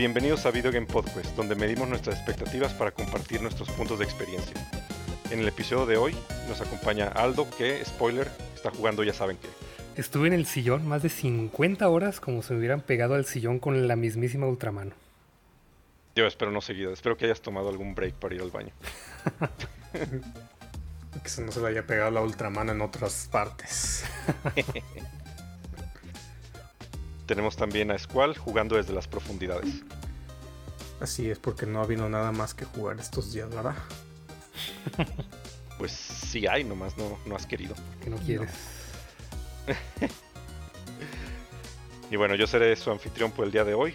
Bienvenidos a Video Game Podcast, donde medimos nuestras expectativas para compartir nuestros puntos de experiencia. En el episodio de hoy nos acompaña Aldo, que, spoiler, está jugando ya saben qué. Estuve en el sillón más de 50 horas como si me hubieran pegado al sillón con la mismísima ultramano. Yo espero no seguido, espero que hayas tomado algún break para ir al baño. que no se le haya pegado la ultramano en otras partes. Tenemos también a Squall jugando desde las profundidades. Así es, porque no ha habido nada más que jugar estos días, ¿verdad? pues sí hay, nomás no, no has querido. Que no quieres. y bueno, yo seré su anfitrión por el día de hoy,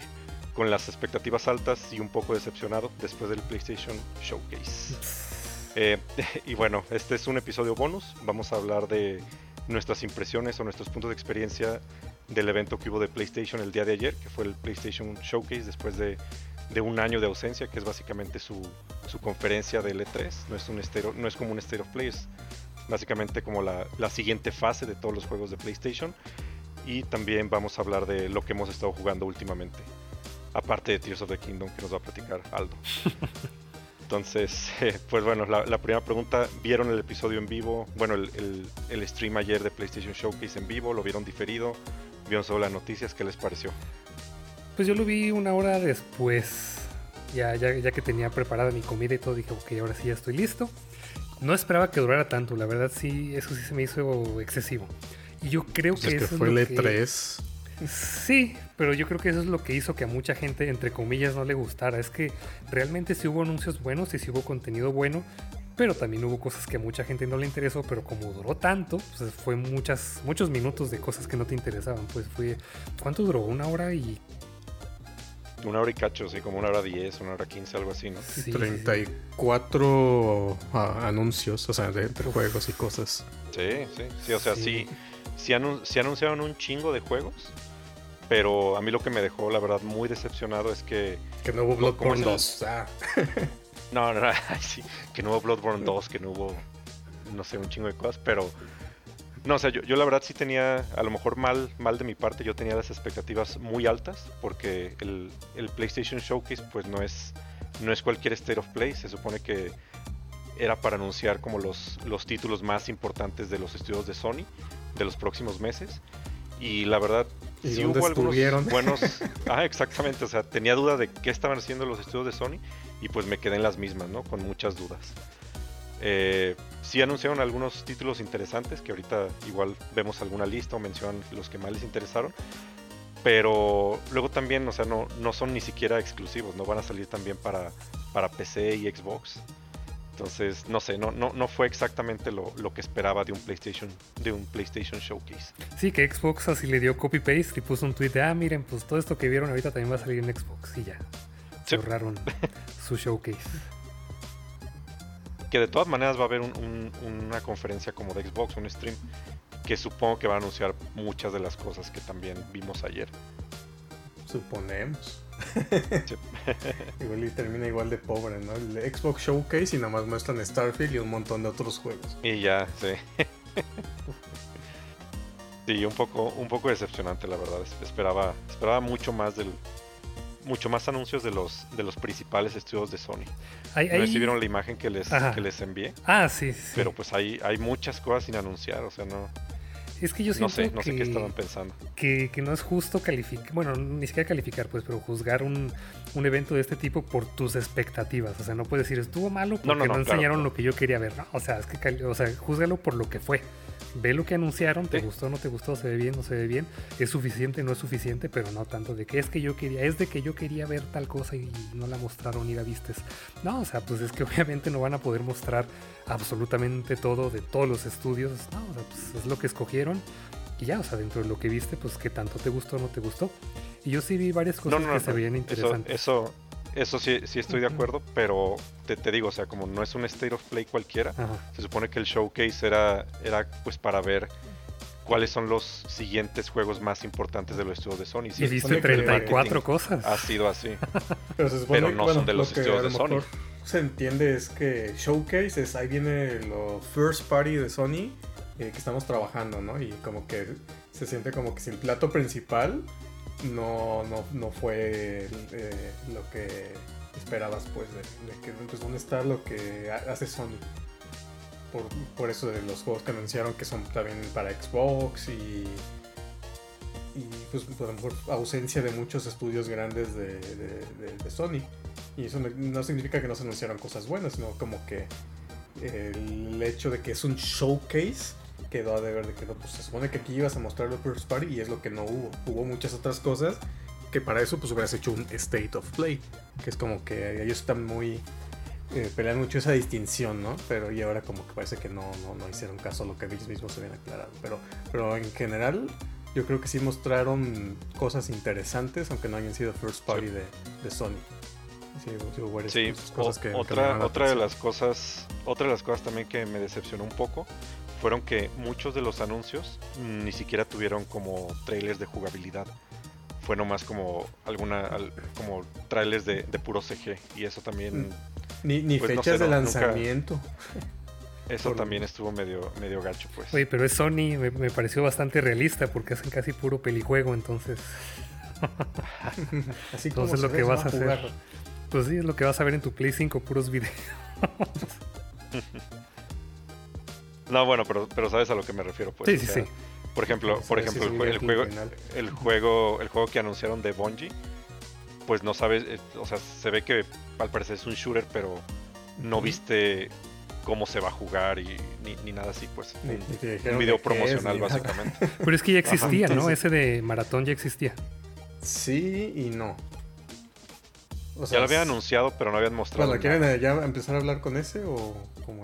con las expectativas altas y un poco decepcionado después del PlayStation Showcase. Eh, y bueno, este es un episodio bonus. Vamos a hablar de nuestras impresiones o nuestros puntos de experiencia del evento que hubo de PlayStation el día de ayer, que fue el PlayStation Showcase después de, un año de ausencia, que es básicamente su, conferencia de L3. No es, un no es como un State of Play, es básicamente como la, siguiente fase de todos los juegos de PlayStation. Y también vamos a hablar de lo que hemos estado jugando últimamente. Aparte de Tears of the Kingdom que nos va a platicar Aldo. Entonces, pues bueno, la, primera pregunta, ¿vieron el episodio en vivo? Bueno, el, el, stream ayer de PlayStation Showcase en vivo, ¿lo vieron diferido? Vieron solo las noticias, ¿qué les pareció? Pues yo lo vi una hora después, ya, ya, ya que tenía preparada mi comida y todo, dije, ok, ahora sí ya estoy listo. No esperaba que durara tanto, la verdad sí, eso sí se me hizo excesivo. Y yo creo que... Es que fue el E3. Sí, pero yo creo que eso es lo que hizo que a mucha gente, entre comillas, no le gustara. Es que realmente sí hubo anuncios buenos y sí hubo contenido bueno, pero también hubo cosas que a mucha gente no le interesó, pero como duró tanto, pues fue muchas, muchos minutos de cosas que no te interesaban. Pues fue, ¿cuánto duró? Una hora y... Una hora y cacho, sí, como una hora diez, una hora quince, algo así, ¿no? Sí, 34 ah, anuncios, o sea, de, juegos y cosas. Sí, sí, sí, o sea, sí, sí, anunciaron un chingo de juegos, pero a mí lo que me dejó, la verdad, muy decepcionado es que... Que no hubo Bloodborne 2. No, no, no, sí, que no hubo Bloodborne 2, que no hubo, no sé, un chingo de cosas, pero... No, o sea, yo, la verdad sí tenía, a lo mejor mal, mal de mi parte, yo tenía las expectativas muy altas, porque el, PlayStation Showcase pues no es, no es cualquier State of Play, se supone que era para anunciar como los, los títulos más importantes de los estudios de Sony de los próximos meses. Y la verdad, ¿Y sí hubo algunos buenos. ah, exactamente. O sea, tenía duda de qué estaban haciendo los estudios de Sony y pues me quedé en las mismas, ¿no? Con muchas dudas. Eh, sí anunciaron algunos títulos interesantes que ahorita igual vemos alguna lista o mencionan los que más les interesaron. Pero luego también, o sea, no, no son ni siquiera exclusivos, no van a salir también para, para PC y Xbox. Entonces, no sé, no, no, no fue exactamente lo, que esperaba de un PlayStation, de un PlayStation Showcase. Sí, que Xbox así le dio copy paste y puso un tweet de ah miren, pues todo esto que vieron ahorita también va a salir en Xbox y ya. Cerraron su showcase. Que de todas maneras va a haber una conferencia como de Xbox, un stream, que supongo que va a anunciar muchas de las cosas que también vimos ayer. Suponemos. igual y termina igual de pobre, ¿no? El Xbox Showcase y nada más muestran Starfield y un montón de otros juegos. Y ya, sí. sí, un poco, un poco decepcionante, la verdad. Esperaba, esperaba mucho más del, mucho más anuncios de los de los principales estudios de Sony. no recibieron la imagen que les, que les envié. Ah, sí, sí. Pero pues hay, hay muchas cosas sin anunciar, o sea, no. Es que yo siento no sé, no sé qué estaban pensando. Que, no es justo calificar, bueno, ni siquiera calificar, pues, pero juzgar un, evento de este tipo por tus expectativas. O sea, no puedes decir estuvo malo porque no, enseñaron lo que yo quería ver. o sea, es que, o sea, júzgalo por lo que fue ve lo que anunciaron, te gustó, no te gustó, se ve bien, no se ve bien, es suficiente, no es suficiente, pero no tanto de que es que yo quería, es de que yo quería ver tal cosa y no la mostraron y la vistes. No, o sea, pues es que obviamente no van a poder mostrar absolutamente todo de todos los estudios, no, o sea, pues es lo que escogieron y ya, o sea, dentro de lo que viste, pues que tanto te gustó o no te gustó. Y yo sí vi varias cosas que se veían interesantes. eso eso sí, sí estoy de acuerdo, pero te, te, digo, o sea, como no es un State of Play cualquiera, se supone que el showcase era, era pues para ver cuáles son los siguientes juegos más importantes de los estudios de Sony. y viste 34 cosas. Ha sido así. pero, no son de los estudios de Sony. Se entiende es que showcase es ahí viene lo first party de Sony eh, que estamos trabajando, ¿no? Y como que se siente como que sin plato principal no, no, no fue eh, lo que esperabas, pues, de, que pues, dónde está lo que hace Sony. Por, por, eso de los juegos que anunciaron que son también para Xbox y, y pues por, ausencia de muchos estudios grandes de, de, Sony. Y eso no significa que no se anunciaron cosas buenas, sino como que el hecho de que es un showcase quedó a deber de que no, pues se supone que aquí ibas a mostrar los first party y es lo que no hubo. Hubo muchas otras cosas que para eso pues hubieras hecho un state of play, que es como que ellos están muy eh, pelean mucho esa distinción, ¿no? Pero y ahora como que parece que no, no, no hicieron caso a lo que ellos mismos se habían aclarado. Pero, pero en general yo creo que sí mostraron cosas interesantes, aunque no hayan sido first party de, de Sony. Sí, cosas que, otra, otra de las cosas, otra de las cosas también que me decepcionó un poco fueron que muchos de los anuncios ni siquiera tuvieron como trailers de jugabilidad. Fue nomás como alguna como trailers de, puro CG y eso también ni, ni pues, fechas de lanzamiento. eso también estuvo medio medio gacho pues. Oye, pero es Sony, me, pareció bastante realista porque hacen casi puro pelijuego, entonces Así como entonces lo que vas a hacer. Pues sí, es lo que vas a ver en tu Play 5, puros videos. No, bueno, pero, pero sabes a lo que me refiero, pues. Sí, sí, sí. Por ejemplo, por ejemplo el, juego, el juego, el juego que anunciaron de Bungie, pues no sabes, eh, o sea, se ve que al parecer es un shooter, pero no viste cómo se va a jugar y ni, nada así, pues. un, video promocional, básicamente. Pero es que ya existía, ¿no? Ese de maratón ya existía. Sí y no ya lo habían anunciado, pero no habían mostrado. Bueno, ¿quieren eh, ya empezar a hablar con ese o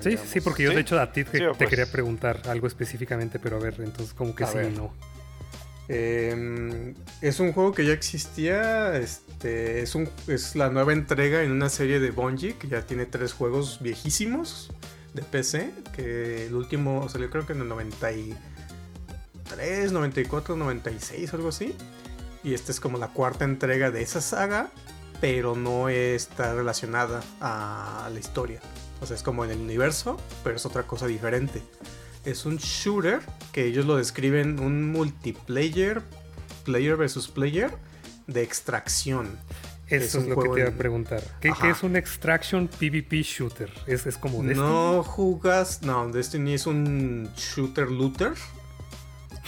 Sí, sí, porque yo de hecho a ti te, pues. quería preguntar algo específicamente, pero a ver, entonces como que sí y no. Em, es un juego que ya existía, este, es, un, es la nueva entrega en una serie de Bungie que ya tiene tres juegos viejísimos de PC, que el último salió creo que en el 93, 94, 96, algo así. Y esta es como la cuarta entrega de esa saga pero no está relacionada a la historia. O sea, es como en el universo, pero es otra cosa diferente. Es un shooter que ellos lo describen un multiplayer, player versus player, de extracción. Eso es, lo que te iba a preguntar. ¿Qué, es un extraction PvP shooter? ¿Es, es como Destiny? No jugas. No, Destiny es un shooter looter.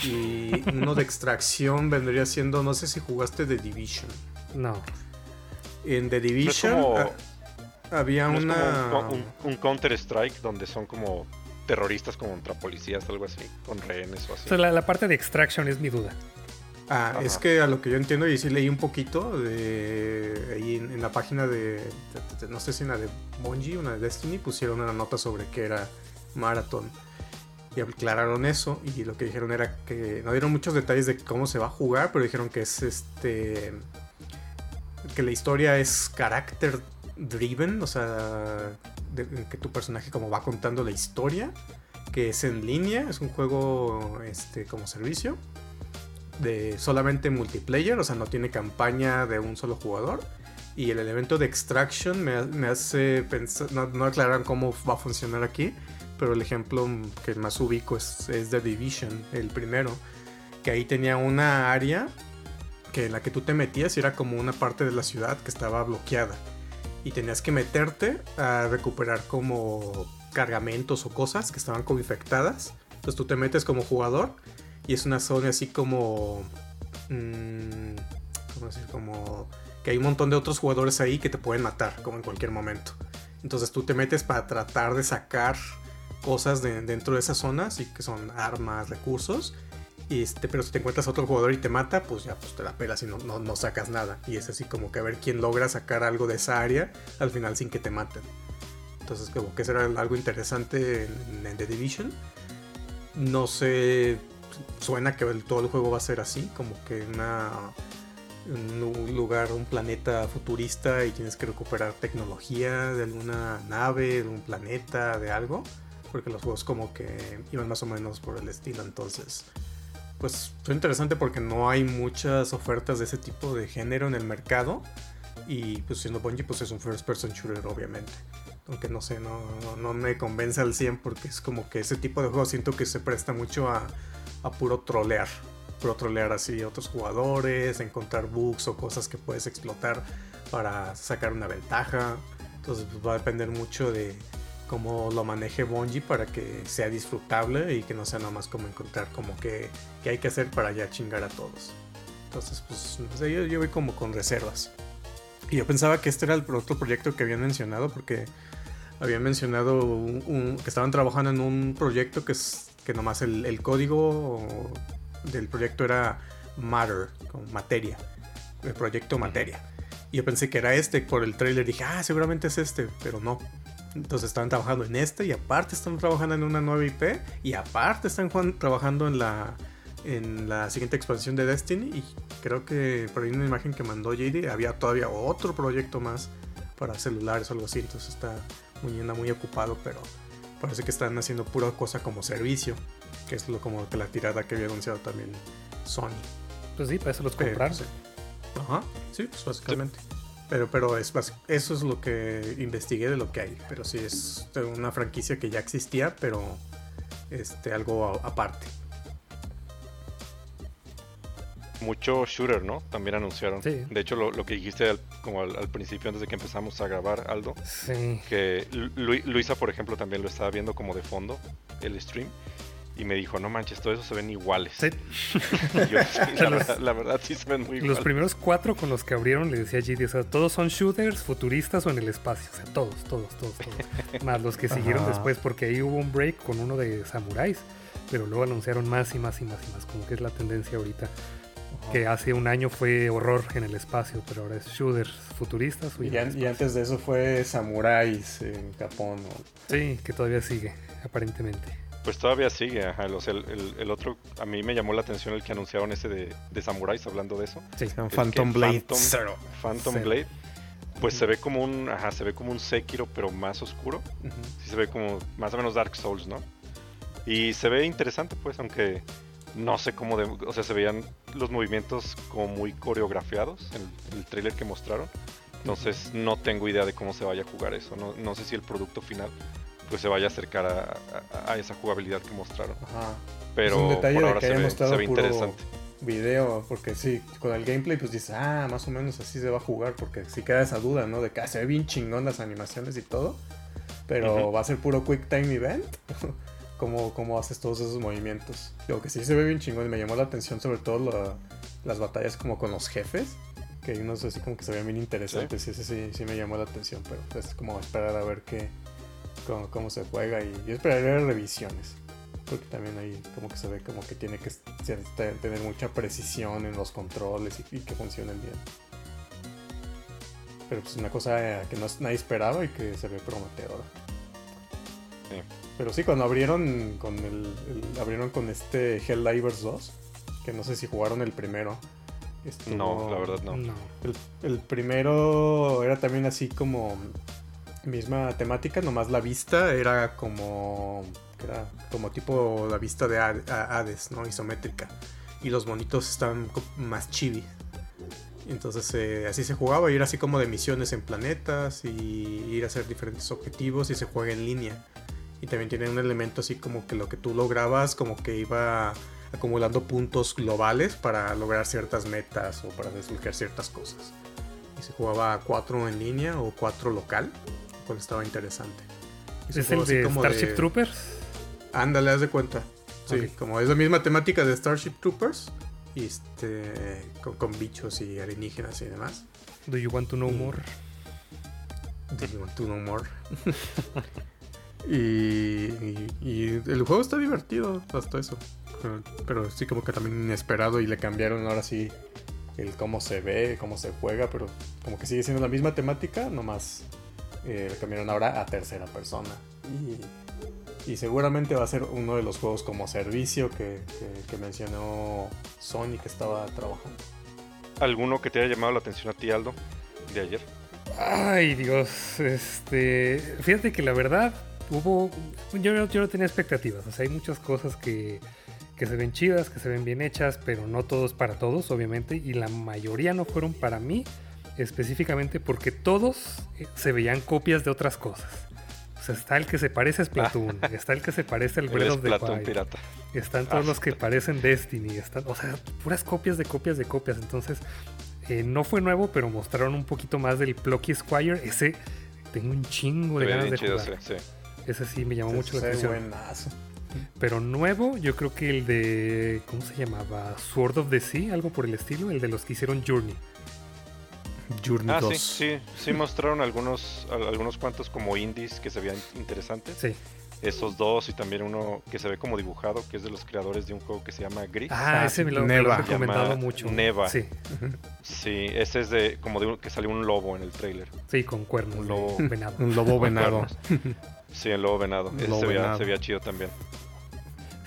Y uno de extracción vendría siendo. No sé si jugaste The Division. No. En The Division había una. un, Counter-Strike donde son como terroristas contra policías, algo así, con rehenes o así. la, parte de Extraction es mi duda. Ah, es que a lo que yo entiendo, y sí leí un poquito de ahí en, la página de, no sé si una de Bungie, una de Destiny, pusieron una nota sobre que era Marathon. Y aclararon eso, y lo que dijeron era que no dieron muchos detalles de cómo se va a jugar, pero dijeron que es este que la historia es character driven, o sea, que tu personaje como va contando la historia, que es en línea, es un juego este, como servicio, de solamente multiplayer, o sea, no tiene campaña de un solo jugador. Y el elemento de extraction me, hace pensar, no, no, aclaran cómo va a funcionar aquí, pero el ejemplo que más ubico es, es The Division, el primero, que ahí tenía una área que en la que tú te metías y era como una parte de la ciudad que estaba bloqueada. Y tenías que meterte a recuperar como cargamentos o cosas que estaban como infectadas. Entonces tú te metes como jugador y es una zona así como... Mmm, ¿Cómo decir? Como que hay un montón de otros jugadores ahí que te pueden matar como en cualquier momento. Entonces tú te metes para tratar de sacar cosas de, dentro de esa zona, así que son armas, recursos, este, pero si te encuentras a otro jugador y te mata, pues ya pues te la pelas y no, sacas nada. Y es así como que a ver quién logra sacar algo de esa área al final sin que te maten. Entonces como que será algo interesante en, The Division. No sé, suena que todo el juego va a ser así, como que una, un lugar, un planeta futurista y tienes que recuperar tecnología de alguna nave, de un planeta, de algo. Porque los juegos como que iban más o menos por el estilo, entonces pues fue interesante porque no hay muchas ofertas de ese tipo de género en el mercado. Y pues siendo Bungie, pues es un first person shooter, obviamente. Aunque no sé, no, no, me convence al 100 porque es como que ese tipo de juego siento que se presta mucho a, a puro trolear. pro trolear así a otros jugadores, encontrar bugs o cosas que puedes explotar para sacar una ventaja. Entonces pues, va a depender mucho de cómo lo maneje Bungie para que sea disfrutable y que no sea nada más como encontrar como que, hay que hacer para ya chingar a todos. Entonces pues yo, yo voy como con reservas. Y yo pensaba que este era el otro proyecto que habían mencionado porque habían mencionado que estaban trabajando en un proyecto que es que nomás el, código del proyecto era Matter, como materia, el proyecto materia. Y yo pensé que era este, por el trailer dije, ah, seguramente es este, pero no. Entonces estaban trabajando en este y aparte están trabajando en una nueva IP y aparte están trabajando en la en la siguiente expansión de Destiny y creo que por ahí una imagen que mandó JD había todavía otro proyecto más para celulares o algo así, entonces está muy, muy ocupado, pero parece que están haciendo pura cosa como servicio, que es lo como que la tirada que había anunciado también Sony. Pues sí, para eso los compraron. Ajá, sí, pues básicamente. Pero, pero es, eso es lo que investigué de lo que hay. Pero sí es una franquicia que ya existía, pero este, algo aparte mucho shooter, ¿no? También anunciaron. De hecho, lo, que dijiste como al, principio, antes de que empezamos a grabar, Aldo, que Luisa, por ejemplo, también lo estaba viendo como de fondo, el stream. Y me dijo, no manches, todo eso se ven iguales. Sí. la, verdad, sí se ven muy iguales. Los primeros cuatro con los que abrieron, le decía GD, o sea, todos son shooters, futuristas o en el espacio. O sea, todos, todos, todos, todos. más los que siguieron después, porque ahí hubo un break con uno de samuráis. Pero luego anunciaron más y más y más y más, como que es la tendencia ahorita que hace un año fue horror en el espacio, pero ahora es shooters futuristas. Y, antes de eso fue samuráis en Japón. Sí, que todavía sigue, aparentemente. Pues todavía sigue, ajá. el, otro, a mí me llamó la atención el que anunciaron ese de, de samuráis, hablando de eso. Sí, Phantom Blade. Phantom, Blade. Pues se ve como un, ajá, se ve como un Sekiro, pero más oscuro. Sí se ve como más o menos Dark Souls, ¿no? Y se ve interesante, pues, aunque no sé cómo, o sea, se veían los movimientos como muy coreografiados en el, trailer que mostraron. Entonces no tengo idea de cómo se vaya a jugar eso. No, sé si el producto final pues se vaya a acercar a, esa jugabilidad que mostraron. Ajá. Pero un detalle por ahora que se, ve, se ve interesante. Video, porque sí, con el gameplay pues dices, ah, más o menos así se va a jugar, porque sí queda esa duda, ¿no? De que ah, se ve bien chingón las animaciones y todo, pero va a ser puro quick time event. cómo, haces todos esos movimientos. Lo que sí se ve bien chingón y me llamó la atención sobre todo las batallas como con los jefes, que hay unos así como que se ven bien interesantes, ¿Sí? sí, sí, me llamó la atención, pero es como esperar a ver qué, cómo, se juega y yo esperaría revisiones. Porque también ahí como que se ve como que tiene que tener mucha precisión en los controles y, que funcionen bien. Pero pues una cosa que no, nadie esperaba y que se ve prometedora. Sí. Pero sí, cuando abrieron con el, abrieron con este Helldivers 2, que no sé si jugaron el primero. no, la verdad no. El, primero era también así como misma temática, nomás la vista era como era como tipo la vista de Hades, ¿no? Isométrica. Y los monitos estaban más chibi. Entonces eh, así se jugaba era así como de misiones en planetas y ir a hacer diferentes objetivos y se juega en línea. Y también tiene un elemento así como que lo que tú lograbas, como que iba acumulando puntos globales para lograr ciertas metas o para desbloquear ciertas cosas. Y se jugaba 4 en línea o 4 local, cual estaba interesante. ¿Es el de Starship Troopers? Ándale, haz de cuenta. Sí, como es la misma temática de Starship Troopers, y este, con, bichos y alienígenas y demás. Do you want to know more? Do you want to know more? Y, el juego está divertido hasta eso. Pero, sí como que también inesperado y le cambiaron ahora sí el cómo se ve, cómo se juega, pero como que sigue siendo la misma temática, nomás eh, cambiaron ahora a tercera persona. Y, seguramente va a ser uno de los juegos como servicio que, que mencionó Sony que estaba trabajando. ¿Alguno que te haya llamado la atención a ti, Aldo, de ayer? Ay, Dios, este, fíjate que la verdad hubo. Yo, yo no tenía expectativas. O sea, hay muchas cosas que, que se ven chidas, que se ven bien hechas, pero no todos para todos, obviamente. Y la mayoría no fueron para mí, específicamente porque todos eh, se veían copias de otras cosas. O sea, está el que se parece a Splatoon, está el que se parece al Breath of the pirata. están todos los que parecen Destiny, están, o sea, puras copias de copias de copias. Entonces, eh, no fue nuevo, pero mostraron un poquito más del Plucky Squire. Ese tengo un chingo de ganas de jugar. Ese sí me llamó mucho la atención. Pero nuevo, yo creo que el de. ¿Cómo se llamaba? Sword of the Sea, algo por el estilo. El de los que hicieron Journey. Journey ah, Sí, sí, sí mostraron algunos, algunos cuantos como indies que se veían interesantes. Sí. Esos dos y también uno que se ve como dibujado, que es de los creadores de un juego que se llama Gris. Ah, ese me lo, han recomendado mucho. Neva. Sí. Sí, ese es de como de que salió un lobo en el trailer. Sí, con cuernos. Un lobo venado. un lobo venado. sí, el lobo venado. ese se, Veía, se veía chido también.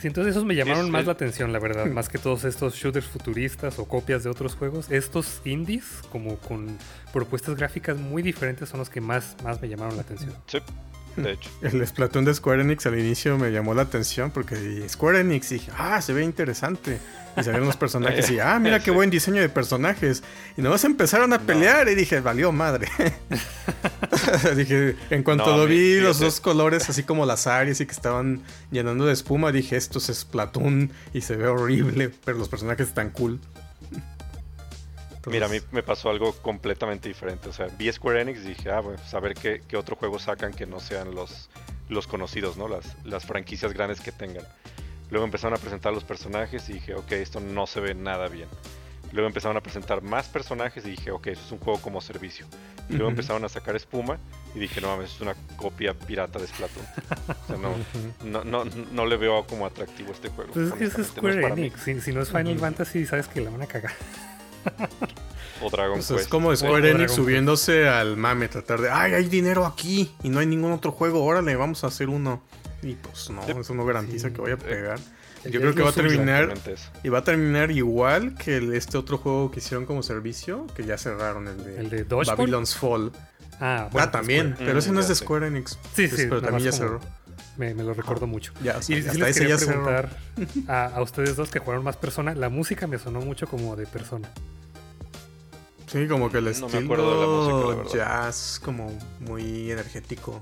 Sí, entonces esos me llamaron más la atención, la verdad, más que todos estos shooters futuristas o copias de otros juegos. Estos indies, como con propuestas gráficas muy diferentes, son los que más, más me llamaron la atención. Sí. De hecho. El Splatoon de Square Enix al inicio me llamó la atención porque Square Enix dije, ah, se ve interesante. Y salieron los personajes y, ah, mira qué buen diseño de personajes. Y nomás empezaron a pelear y dije, valió madre. dije, en cuanto lo vi, los dos colores, así como las áreas y que estaban llenando de espuma, dije, esto es Splatoon y se ve horrible, pero los personajes están cool. Mira, a mí me pasó algo completamente diferente. O sea, vi Square Enix y dije, ah, bueno, saber pues, qué, otro juego sacan que no sean los, los conocidos, ¿no? Las, las franquicias grandes que tengan. Luego empezaron a presentar los personajes y dije, ok, esto no se ve nada bien. Luego empezaron a presentar más personajes y dije, ok, eso es un juego como servicio. Y luego empezaron a sacar espuma y dije, no mames, es una copia pirata de Splatoon. o sea, no, no, no, le veo como atractivo este juego. Pues es que es Square Enix. Si, no es Final Fantasy, sabes que la van a cagar. O Dragon pues Quest. Es como Square Enix subiéndose al mame, tratar de, ay, hay dinero aquí y no hay ningún otro juego, órale, vamos a hacer uno. Y pues no, eso no garantiza que vaya a pegar. Yo creo que va a terminar y va a terminar igual que este otro juego que hicieron como servicio, que ya cerraron el de, ¿El de Babylon's Fall. Ah, bueno, ah también, pero ese no es de Square Enix. Sí, sí, pero también ya cerró. Me, lo recuerdo mucho. Ya, y si les quería preguntar a, a, ustedes dos que jugaron más persona, la música me sonó mucho como de persona. Sí, como que el estilo me acuerdo de la música, jazz, como muy energético.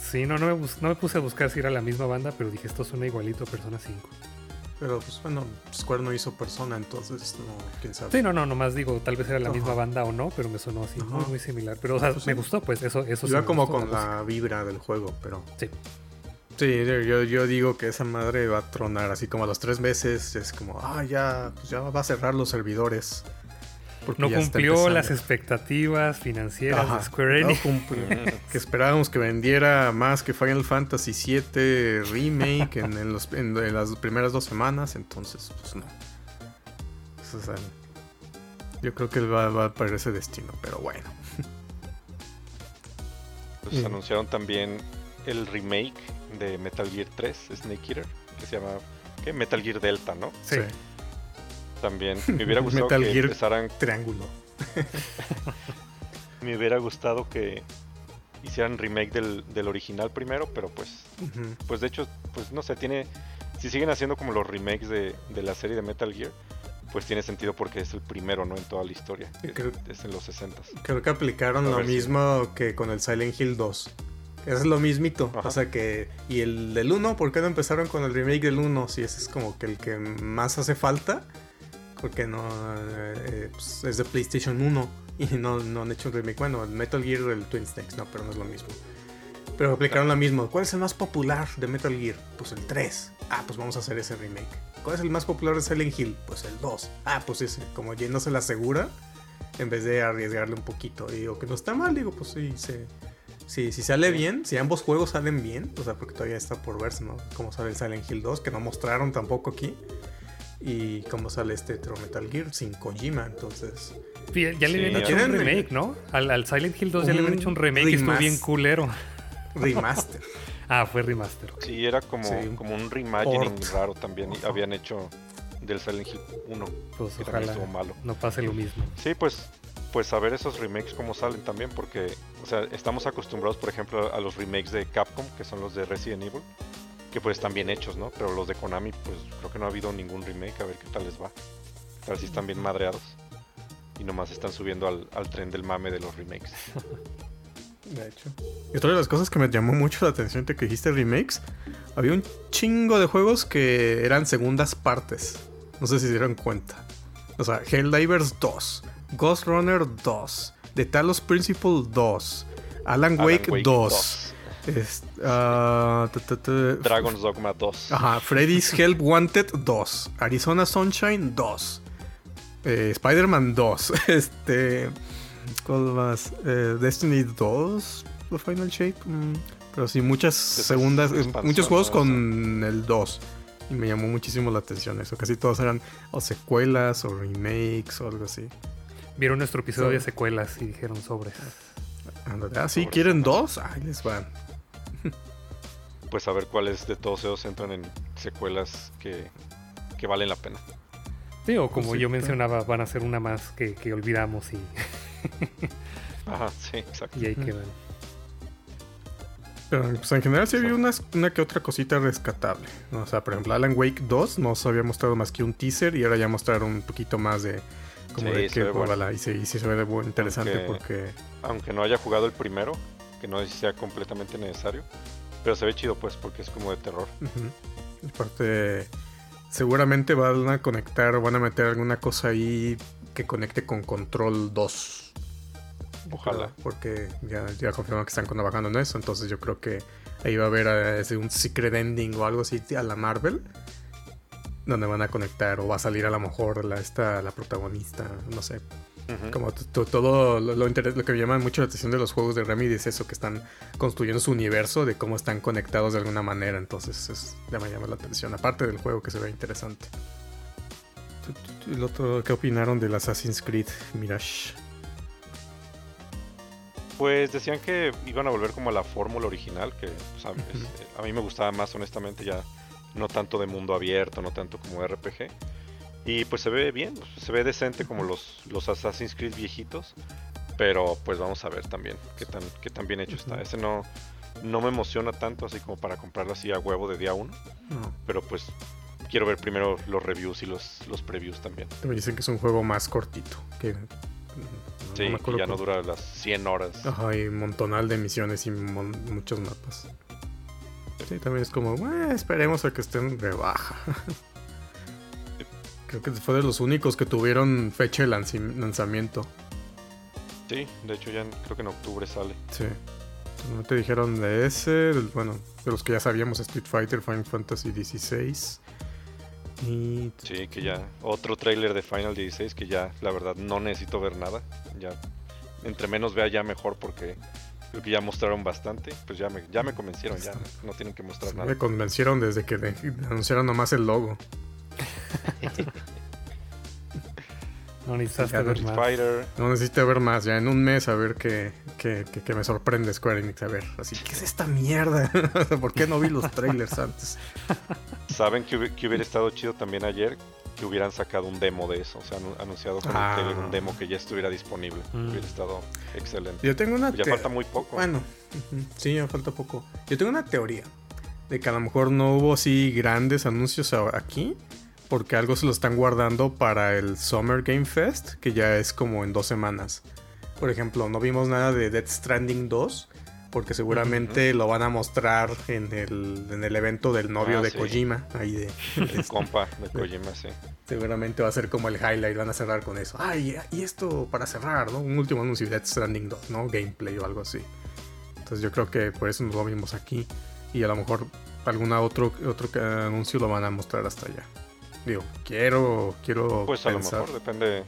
Sí, no, no me, no me puse a buscar si era la misma banda, pero dije, esto suena igualito a Persona 5. Pero pues bueno, Square no hizo Persona, entonces no, quién sabe. Sí, no, no, nomás digo, tal vez era la misma banda o no, pero me sonó así, muy, muy, similar. Pero, o sea, pues me gustó, pues eso, eso Iba como con la, vibra del juego, pero. Sí. Sí, yo, yo digo que esa madre va a tronar así como a los tres meses. Es como, ah, ya, pues ya va a cerrar los servidores no cumplió las expectativas financieras de Square Enix. que esperábamos que vendiera más que Final Fantasy VII Remake en, las primeras dos semanas, entonces, pues no. yo creo que va, va a parecer ese destino, pero bueno. Pues anunciaron también el remake de Metal Gear 3, Snake Eater, que se llama Metal Gear Delta, ¿no? sí también. Me hubiera gustado que empezaran. Triángulo. me hubiera gustado que hicieran remake del, original primero, pero pues. Pues de hecho, pues no sé, tiene. Si siguen haciendo como los remakes de, la serie de Metal Gear, pues tiene sentido porque es el primero, ¿no? En toda la historia. es, en los 60 Creo que aplicaron lo mismo que con el Silent Hill 2. Es lo mismito. O sea que. Y el del 1, ¿por qué no empezaron con el remake del 1? Si ese es como que el que más hace falta porque no eh, pues, es de PlayStation 1 y no, no, han hecho un remake. Bueno, el Metal Gear el Twin Snakes, no, pero no es lo mismo. Pero aplicaron lo mismo. ¿Cuál es el más popular de Metal Gear? Pues el 3. Ah, pues vamos a hacer ese remake. ¿Cuál es el más popular de Silent Hill? Pues el 2. Ah, pues ese, como yéndose la segura, en vez de arriesgarle un poquito. Y digo que no está mal, digo, pues sí, se, si sale bien, si ambos juegos salen bien, o sea, porque todavía está por verse, ¿no? Como sale el Silent Hill 2, que no mostraron tampoco aquí y cómo sale este otro Metal Gear sin Kojima, entonces... Ya, le habían hecho un remake, ¿no? Al, Silent Hill 2 ya le habían hecho un remake y estuvo bien culero. Remaster. ah, fue remaster. Sí, era como, como un reimagining raro también. Habían hecho del Silent Hill 1. Pues ojalá malo. no pase lo mismo. Sí, pues pues a ver esos remakes cómo salen también, porque, o sea, estamos acostumbrados, por ejemplo, a los remakes de Capcom, que son los de Resident Evil, que pues están bien hechos, ¿no? Pero los de Konami, pues creo que no ha habido ningún remake, a ver qué tal les va. A ver si están bien madreados. Y nomás están subiendo al, tren del mame de los remakes. De hecho. Y otra de las cosas que me llamó mucho la atención de que dijiste remakes, había un chingo de juegos que eran segundas partes. No sé si se dieron cuenta. O sea, Helldivers 2, Ghost Runner 2, The Talos Principle 2, Alan Wake, 2. Ah, Dragon's Dogma 2. Ajá, Freddy's Help Wanted 2. Arizona Sunshine 2. Eh, Spider-Man 2. Este. ¿Cuál más? Eh, Destiny 2. The Final Shape. Mm, pero sí, muchas segundas. Muchos juegos con el 2. Y me llamó muchísimo la atención eso. Casi todos eran o secuelas o remakes o algo así. Vieron nuestro episodio de secuelas y dijeron sobre. Ah, sí, ¿quieren dos? Ahí les van. Pues a ver cuáles de todos ellos entran en secuelas que, que valen la pena. Sí, o como pues yo mencionaba, van a ser una más que, que olvidamos y. Ajá, sí, exacto. Y ahí quedan. Pero pues en general sí había una, una que otra cosita rescatable. O sea, por ejemplo, Alan Wake 2 nos había mostrado más que un teaser y ahora ya mostraron un poquito más de como de que y, sí, se ve muy interesante porque aunque no haya jugado el primero, que no sea completamente necesario, pero se ve chido pues porque es como de terror. Aparte seguramente van a conectar, van a meter alguna cosa ahí que conecte con Control 2. Ojalá. Porque ya, ya confirman que están trabajando en eso. Entonces yo creo que ahí va a haber eh, un secret ending o algo así a la Marvel. Donde van a conectar o va a salir a lo mejor la, esta, la protagonista. No sé. Como todo lo, lo, que me llama mucho la atención de los juegos de Remedy es eso, que están construyendo su universo, de cómo están conectados de alguna manera. Entonces es, ya me llama la atención. Aparte del juego que se ve interesante. El otro, ¿qué opinaron del Assassin's Creed Mirage? Pues decían que iban a volver como a la fórmula original, que a mí me gustaba más honestamente ya, no tanto de mundo abierto, no tanto como RPG. Y pues se ve bien, se ve decente como los, los Assassin's Creed viejitos. Pero pues vamos a ver también qué tan, qué tan bien hecho está. Ese no, no me emociona tanto así como para comprarlo así a huevo de día uno. Pero pues quiero ver primero los reviews y los, los previews también. Me dicen que es un juego más cortito. Que, sí, que ya no dura las 100 horas. Ajá, un montonal de misiones y muchos mapas. Sí, también es como, esperemos a que estén rebaja. Creo que fue de los únicos que tuvieron fecha de lanzamiento. Sí, de hecho ya creo que en octubre sale. Sí. No te dijeron de ese, bueno, de los que ya sabíamos, Street Fighter, Final Fantasy XVI. Y... Sí, que ya otro trailer de Final 16 que ya la verdad no necesito ver nada. Ya entre menos vea ya mejor porque creo que ya mostraron bastante. Pues ya me, ya me convencieron, ya no tienen que mostrar nada. Me convencieron desde que anunciaron nomás el logo. no necesitaste ver más. No necesito ver más, ya en un mes a ver qué, me sorprende Square Enix. A ver, así, ¿qué es esta mierda? ¿Por qué no vi los trailers antes? ¿Saben que, hubiera estado chido también ayer? Que hubieran sacado un demo de eso, o sea, anunciado con ah. un demo que ya estuviera disponible. Mm. Hubiera estado excelente. Yo tengo una. Ya falta muy poco. Bueno, sí, ya falta poco. Yo tengo una teoría de que a lo mejor no hubo así grandes anuncios aquí, porque algo se lo están guardando para el Summer Game Fest, que ya es como en dos semanas. Por ejemplo, no vimos nada de Death Stranding 2, porque seguramente lo van a mostrar en el, en el evento del novio ah, de Kojima, ahí de... Este, Compa de Kojima, sí. Seguramente va a ser como el highlight, van a cerrar con eso. Ay, y esto para cerrar, ¿no? Un último anuncio de Death Stranding 2, ¿no? Gameplay o algo así. Entonces yo creo que por eso no lo vimos aquí. Y a lo mejor algún otro, otro anuncio lo van a mostrar hasta allá. Digo, quiero, quiero. Pues a lo mejor depende.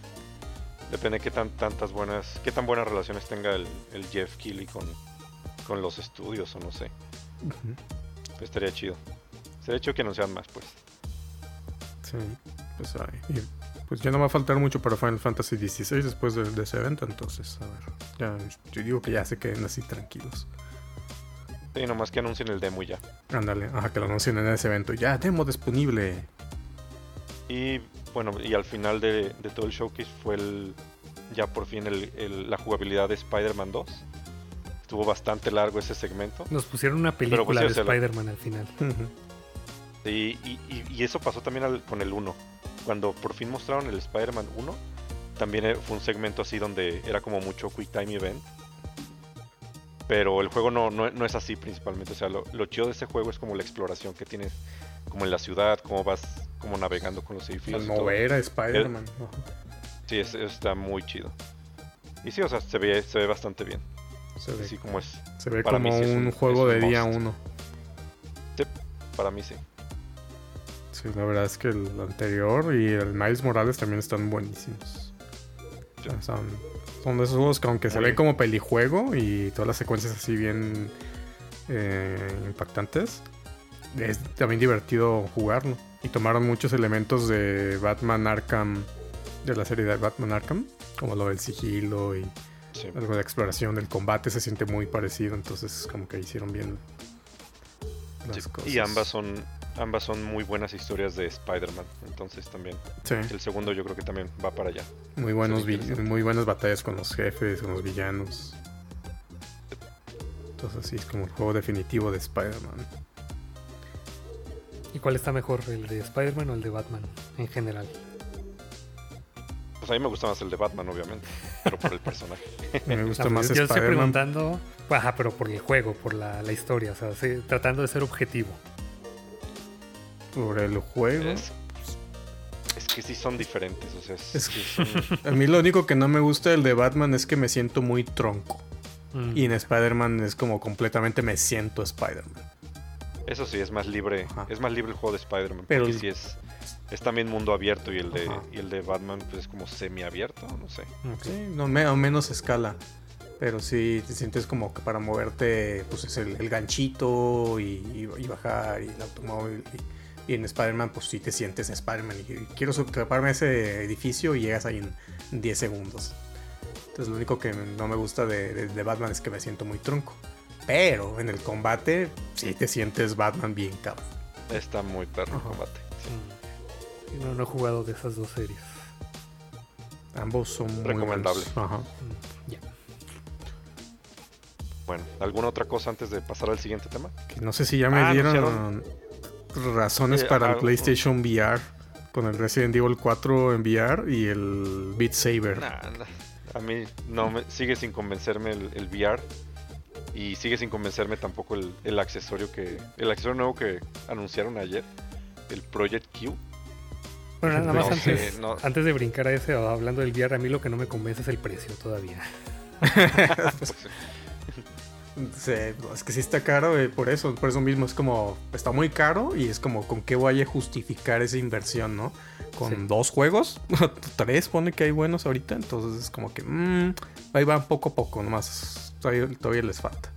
Depende qué tan tantas buenas, qué tan buenas relaciones tenga el, Jeff Keighley con, con los estudios o no sé. pues estaría chido. Sería chido que anunciaran más, pues. Sí, pues ay, pues ya no va a faltar mucho para Final Fantasy XVI después de, ese evento, entonces, a ver. Ya, yo digo que ya se queden así tranquilos. Sí, nomás que anuncien el demo ya. Ándale, ajá, que lo anuncien en ese evento. Ya, demo disponible. Y bueno, y al final de, todo el showcase fue el ya por fin el, la jugabilidad de Spider-Man 2. Estuvo bastante largo ese segmento. Nos pusieron una pues, película de Spider-Man al final. y, y, eso pasó también con el 1. Cuando por fin mostraron el Spider-Man 1, también fue un segmento así donde era como mucho Quick Time Event. Pero el juego no, no, es así principalmente. O sea, lo, chido de ese juego es como la exploración que tienes, como en la ciudad, cómo vas como navegando con los edificios. mover a Spider-Man. Sí, está muy chido. Y sí, o sea, se ve, se ve bastante bien. Se ve, sí, como es. Se ve como un, juego de día uno. Sí, para mí sí. Sí, la verdad es que el anterior y el Miles Morales también están buenísimos. son, son, de esos juegos que aunque se ve como pelijuego y todas las secuencias así bien eh, impactantes, es también divertido jugarlo. Y tomaron muchos elementos de Batman Arkham, de la serie de Batman Arkham, como lo del sigilo y algo de exploración. El combate se siente muy parecido, entonces como que hicieron bien las cosas. Y ambas son ambas son muy buenas historias de Spider-Man, entonces también. El segundo yo creo que también va para allá. Muy buenos muy buenas batallas con los jefes, con los villanos. Entonces sí, es como el juego definitivo de Spider-Man. ¿Y cuál está mejor, el de Spider-Man o el de Batman en general? Pues a mí me gusta más el de Batman, obviamente, pero por el personaje. me gusta más Yo estoy preguntando, ajá, pero por el juego, por la, historia, o sea, tratando de ser objetivo. Por el juego. Es, que sí son diferentes, o sea, A mí lo único que no me gusta del de Batman es que me siento muy tronco. Mm. Y en Spider-Man es como completamente me siento Spider-Man. Eso sí, es más libre. Es más libre el juego de Spider-Man. Pero sí es es también mundo abierto y el de, y el de Batman pues es como semi-abierto, no sé. Sí, no, menos escala. Pero sí te sientes como que para moverte, pues es el, ganchito y, bajar y el automóvil. Y, en Spider-Man, pues sí te sientes Spider-Man. Y, quiero subtraparme a ese edificio y llegas ahí en 10 segundos. Entonces lo único que no me gusta de, Batman es que me siento muy tronco. Pero en el combate sí te sientes Batman bien cabrón. Está muy perro el combate. No, he jugado de esas dos series. Ambos son recomendables. Ajá. Mm, bueno, ¿alguna otra cosa antes de pasar al siguiente tema? no sé si ya me ah, dieron razones eh, para el PlayStation VR con el Resident Evil 4 en VR y el Beat Saber. A mí no me sigue sin convencerme el, VR y sigue sin convencerme tampoco el, el, accesorio que el accesorio nuevo que anunciaron ayer, el Project Q. Bueno, nada más antes, de brincar a ese, hablando del VR, a mí lo que no me convence es el precio todavía. sí, es que sí está caro, eh, por eso, por eso mismo es como, está muy caro y es como, ¿con qué voy a justificar esa inversión, no? Con dos juegos, tres pone que hay buenos ahorita, entonces es como que, mmm, ahí va poco a poco, nomás, todavía, todavía les falta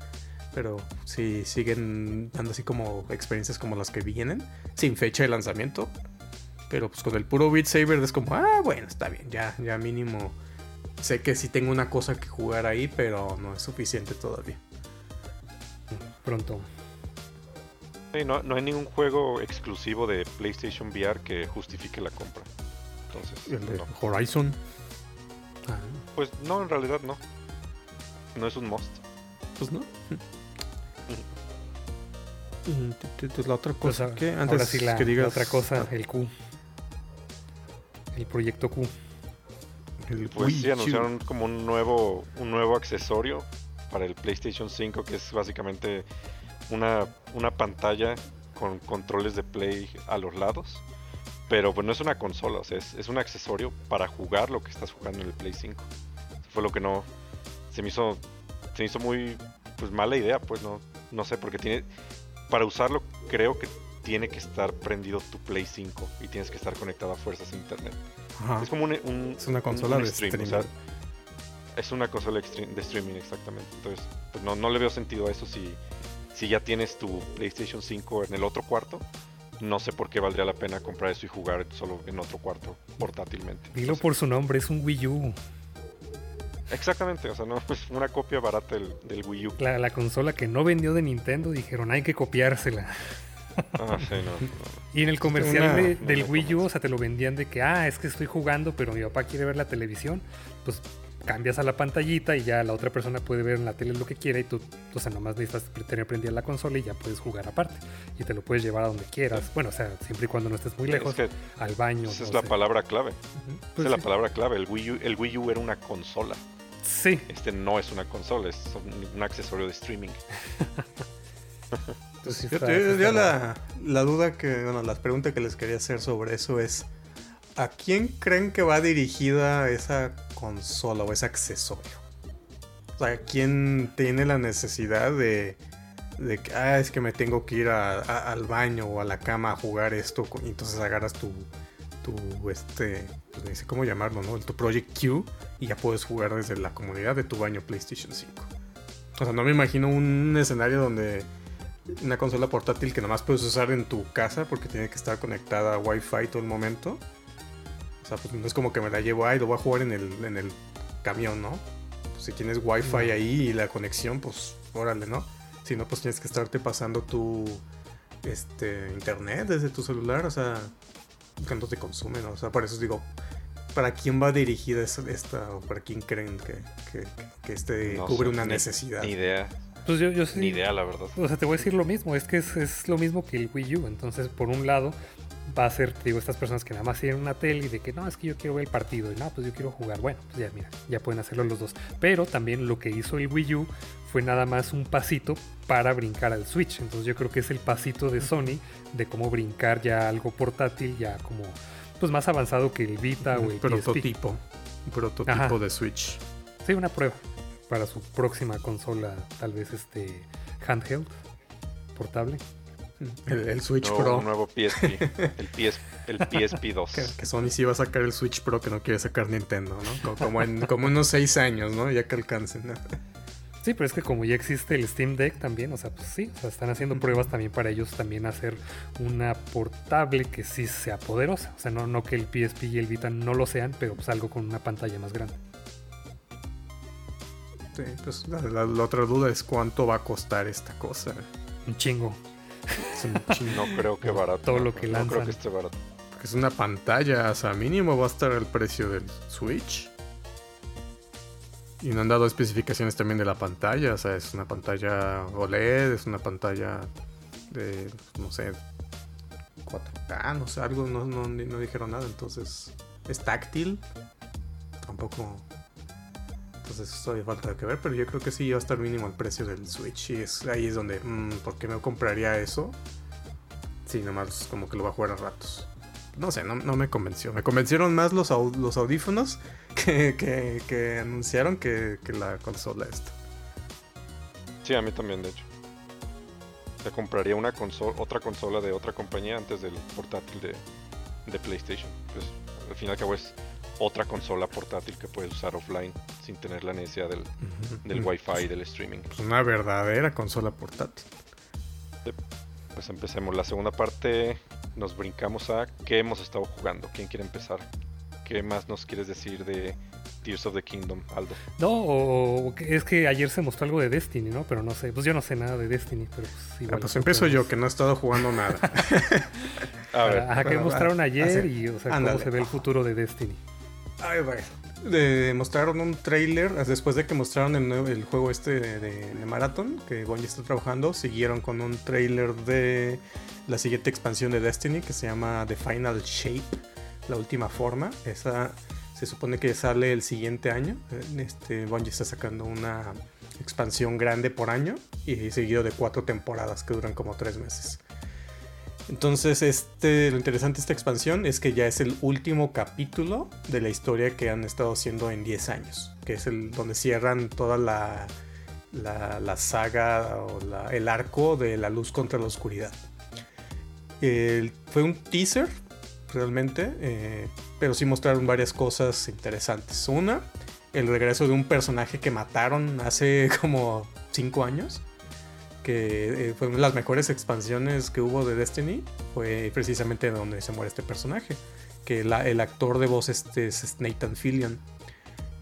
pero si siguen dando así como experiencias como las que vienen, sin fecha de lanzamiento, pero pues con el puro Beat Saber es como, ah, bueno, está bien, ya, ya mínimo. Sé que sí tengo una cosa que jugar ahí, pero no es suficiente todavía. Pronto. no, no hay ningún juego exclusivo de PlayStation VR que justifique la compra. Entonces, ¿El de Horizon? Ah. Pues no, en realidad no. No es un must. Pues no. la otra cosa pues, que antes sí que digas la otra cosa, el Q el proyecto Q. pues sí, anunciaron como un nuevo, un nuevo accesorio para el PlayStation 5 que es básicamente una, una pantalla con controles de play a los lados. Pero pues no es una consola, o sea, es, un accesorio para jugar lo que estás jugando en el Play 5. fue lo que no. Se me hizo. Se me hizo muy. Pues mala idea, pues no. No sé, porque tiene. Para usarlo, creo que tiene que estar prendido tu Play 5 y tienes que estar conectado a fuerzas a internet. Es como un, es una consola de streaming. es una consola de streaming, exactamente. Entonces, pues no, no le veo sentido a eso si, si ya tienes tu PlayStation 5 en el otro cuarto. No sé por qué valdría la pena comprar eso y jugar solo en otro cuarto portátilmente. Dilo por su nombre, es un Wii U. Exactamente, o sea, no es una copia barata del, del Wii U. La, la, consola que no vendió de Nintendo dijeron hay que copiársela. Ah, y en el comercial del Wii U, o sea, te lo vendían de que, ah, es que estoy jugando, pero mi papá quiere ver la televisión. Pues cambias a la pantallita y ya la otra persona puede ver en la tele lo que quiera y tú, o sea, nomás necesitas tener prendida la consola y ya puedes jugar aparte. Y te lo puedes llevar a donde quieras. Bueno, o sea, siempre y cuando no estés muy lejos, al baño. Esa es la palabra clave. esa es la palabra clave. El Wii, U, el Wii U era una consola. Sí. Este no es una consola, es un accesorio de streaming. yo, la, la, duda que, bueno, la pregunta que les quería hacer sobre eso es, ¿a quién creen que va dirigida esa consola o ese accesorio? O sea, ¿quién tiene la necesidad de, de que, ah, es que me tengo que ir al baño o a la cama a jugar esto, y entonces agarras tu, tu este, pues no sé cómo llamarlo, ¿no? Tu Project Q y ya puedes jugar desde la comunidad de tu baño PlayStation 5. O sea, no me imagino un escenario donde una consola portátil que nomás puedes usar en tu casa porque tiene que estar conectada a Wi-Fi todo el momento. O sea, pues no es como que me la llevo ahí, lo voy a jugar en el, en el camión, ¿no? Pues si tienes Wi-Fi ahí y la conexión, pues órale, ¿no? Si no, pues tienes que estarte pasando tu este, internet desde tu celular, o sea, cuánto te consume, ¿no? O sea, por eso digo, ¿para quién va dirigida esta, o para quién creen que, que, este cubre una necesidad? Ni idea. Pues yo, yo sí. Ni idea, la verdad. O sea, te voy a decir lo mismo, es que es, es lo mismo que el Wii U. Entonces, por un lado, va a ser, digo, estas personas que nada más tienen una tele y de que no, es que yo quiero ver el partido y no, pues yo quiero jugar. Bueno, pues ya, mira, ya pueden hacerlo los dos. Pero también lo que hizo el Wii U fue nada más un pasito para brincar al Switch. Entonces yo creo que es el pasito de Sony de cómo brincar ya algo portátil, ya como pues más avanzado que el Vita o el prototipo, un prototipo de Switch. Sí, una prueba para su próxima consola, tal vez este handheld portable. El, Switch Pro. Un nuevo PSP. El, PS, el PSP 2. Que, Sony sí va a sacar el Switch Pro que no quiere sacar Nintendo, ¿no? Como en como unos 6 años, ¿no? Ya que alcancen. Sí, pero es que como ya existe el Steam Deck también, o sea, pues sí, o sea, están haciendo pruebas también para ellos también hacer una portable que sí sea poderosa. O sea, no, no que el PSP y el Vita no lo sean, pero pues algo con una pantalla más grande. Sí, pues la, otra duda es cuánto va a costar esta cosa. Un chingo. No creo que barato. Todo lo que No creo que esté barato. Porque es una pantalla, o sea, mínimo va a estar el precio del Switch. Y no han dado especificaciones también de la pantalla. O sea, es una pantalla OLED, es una pantalla de, no sé, 4K, no sé, algo, no, no, no dijeron nada. Entonces, es táctil. Tampoco. Entonces, eso todavía falta que ver. Pero yo creo que sí va a estar mínimo el precio del Switch. Y es, ahí es donde, mmm, ¿por qué me compraría eso? Sí, nomás como que lo va a jugar a ratos no sé, no, me convenció. Me convencieron más los, los audífonos que, anunciaron que, la consola esta. Sí, a mí también, de hecho. Te compraría una consola, otra consola de otra compañía antes del portátil de, PlayStation. Pues al fin y al cabo es otra consola portátil que puedes usar offline sin tener la necesidad del, del Wi-Fi y del streaming. Una verdadera consola portátil. Pues empecemos. La segunda parte nos brincamos a qué hemos estado jugando. ¿Quién quiere empezar? ¿Qué más nos quieres decir de Tears of the Kingdom, Aldo? No, es que ayer se mostró algo de Destiny, ¿no? Pero no sé, pues yo no sé nada de Destiny, pero pues igual. Ah, pues empiezo yo, que no he estado jugando nada. a ver. Ajá, que mostraron ayer y, o sea, cómo se ve el futuro de Destiny. Ay. De, mostraron un trailer después de que mostraron el, el juego este de, Marathon que Bungie está trabajando siguieron con un trailer de la siguiente expansión de Destiny que se llama The Final Shape, la última forma. Esa se supone que sale el siguiente año. Este, Bungie está sacando una expansión grande por año y seguido de cuatro temporadas que duran como tres meses. Entonces, este, lo interesante de esta expansión es que ya es el último capítulo de la historia que han estado haciendo en 10 años, que es el donde cierran toda la, la, saga o el arco de la luz contra la oscuridad fue un teaser, realmente, eh, pero sí mostraron varias cosas interesantes. Una, el regreso de un personaje que mataron hace como 5 años, que eh, fue una de las mejores expansiones que hubo de Destiny, fue precisamente donde se muere este personaje, que el actor de voz este es Nathan Fillion.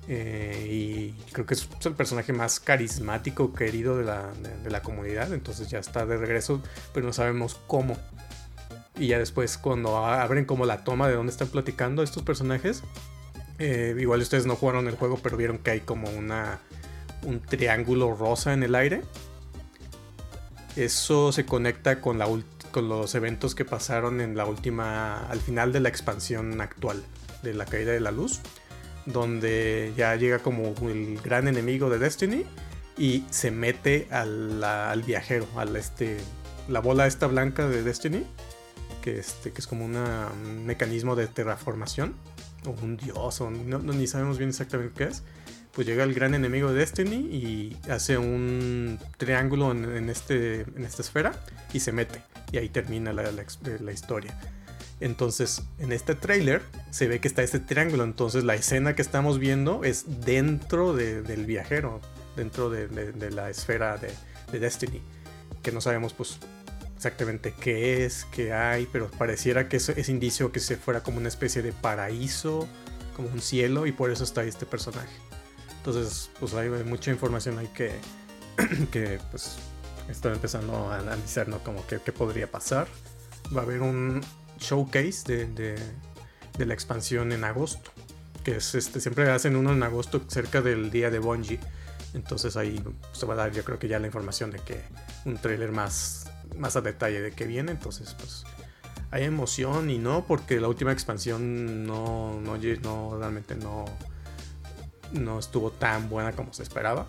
Eh, y creo que es el personaje más carismático, querido de la, de la, comunidad. Entonces ya está de regreso, pero no sabemos cómo. Y ya después cuando abren como la toma de donde están platicando estos personajes, eh, igual ustedes no jugaron el juego, pero vieron que hay como una un triángulo rosa en el aire. Eso se conecta con, la los eventos que pasaron en la última, al final de la expansión actual de la caída de la luz. donde ya llega como el gran enemigo de Destiny y se mete al viajero, al este, la bola esta blanca de Destiny, que, este, es como un mecanismo de terraformación, o un dios, o no, ni sabemos bien exactamente qué es. Pues llega el gran enemigo de Destiny y hace un triángulo en, este, en esta esfera y se mete. Y ahí termina la, la historia. Entonces, en este trailer se ve que está este triángulo. Entonces, la escena que estamos viendo es dentro del viajero, dentro de, la esfera de, Destiny. Que no sabemos, pues, exactamente qué es, qué hay, pero pareciera que es, indicio que se fuera como una especie de paraíso, como un cielo, y por eso está este personaje. Entonces, pues, hay mucha información ahí que, que pues, estoy empezando a analizar, ¿no? Como que qué podría pasar. Va a haber un, showcase de, la expansión en agosto. Que es este, siempre hacen uno en agosto cerca del día de Bungie. Entonces ahí se va a dar yo creo que ya la información de que un trailer más, más a detalle de que viene. Entonces pues hay emoción y no porque la última expansión no, no, no realmente no, no estuvo tan buena como se esperaba.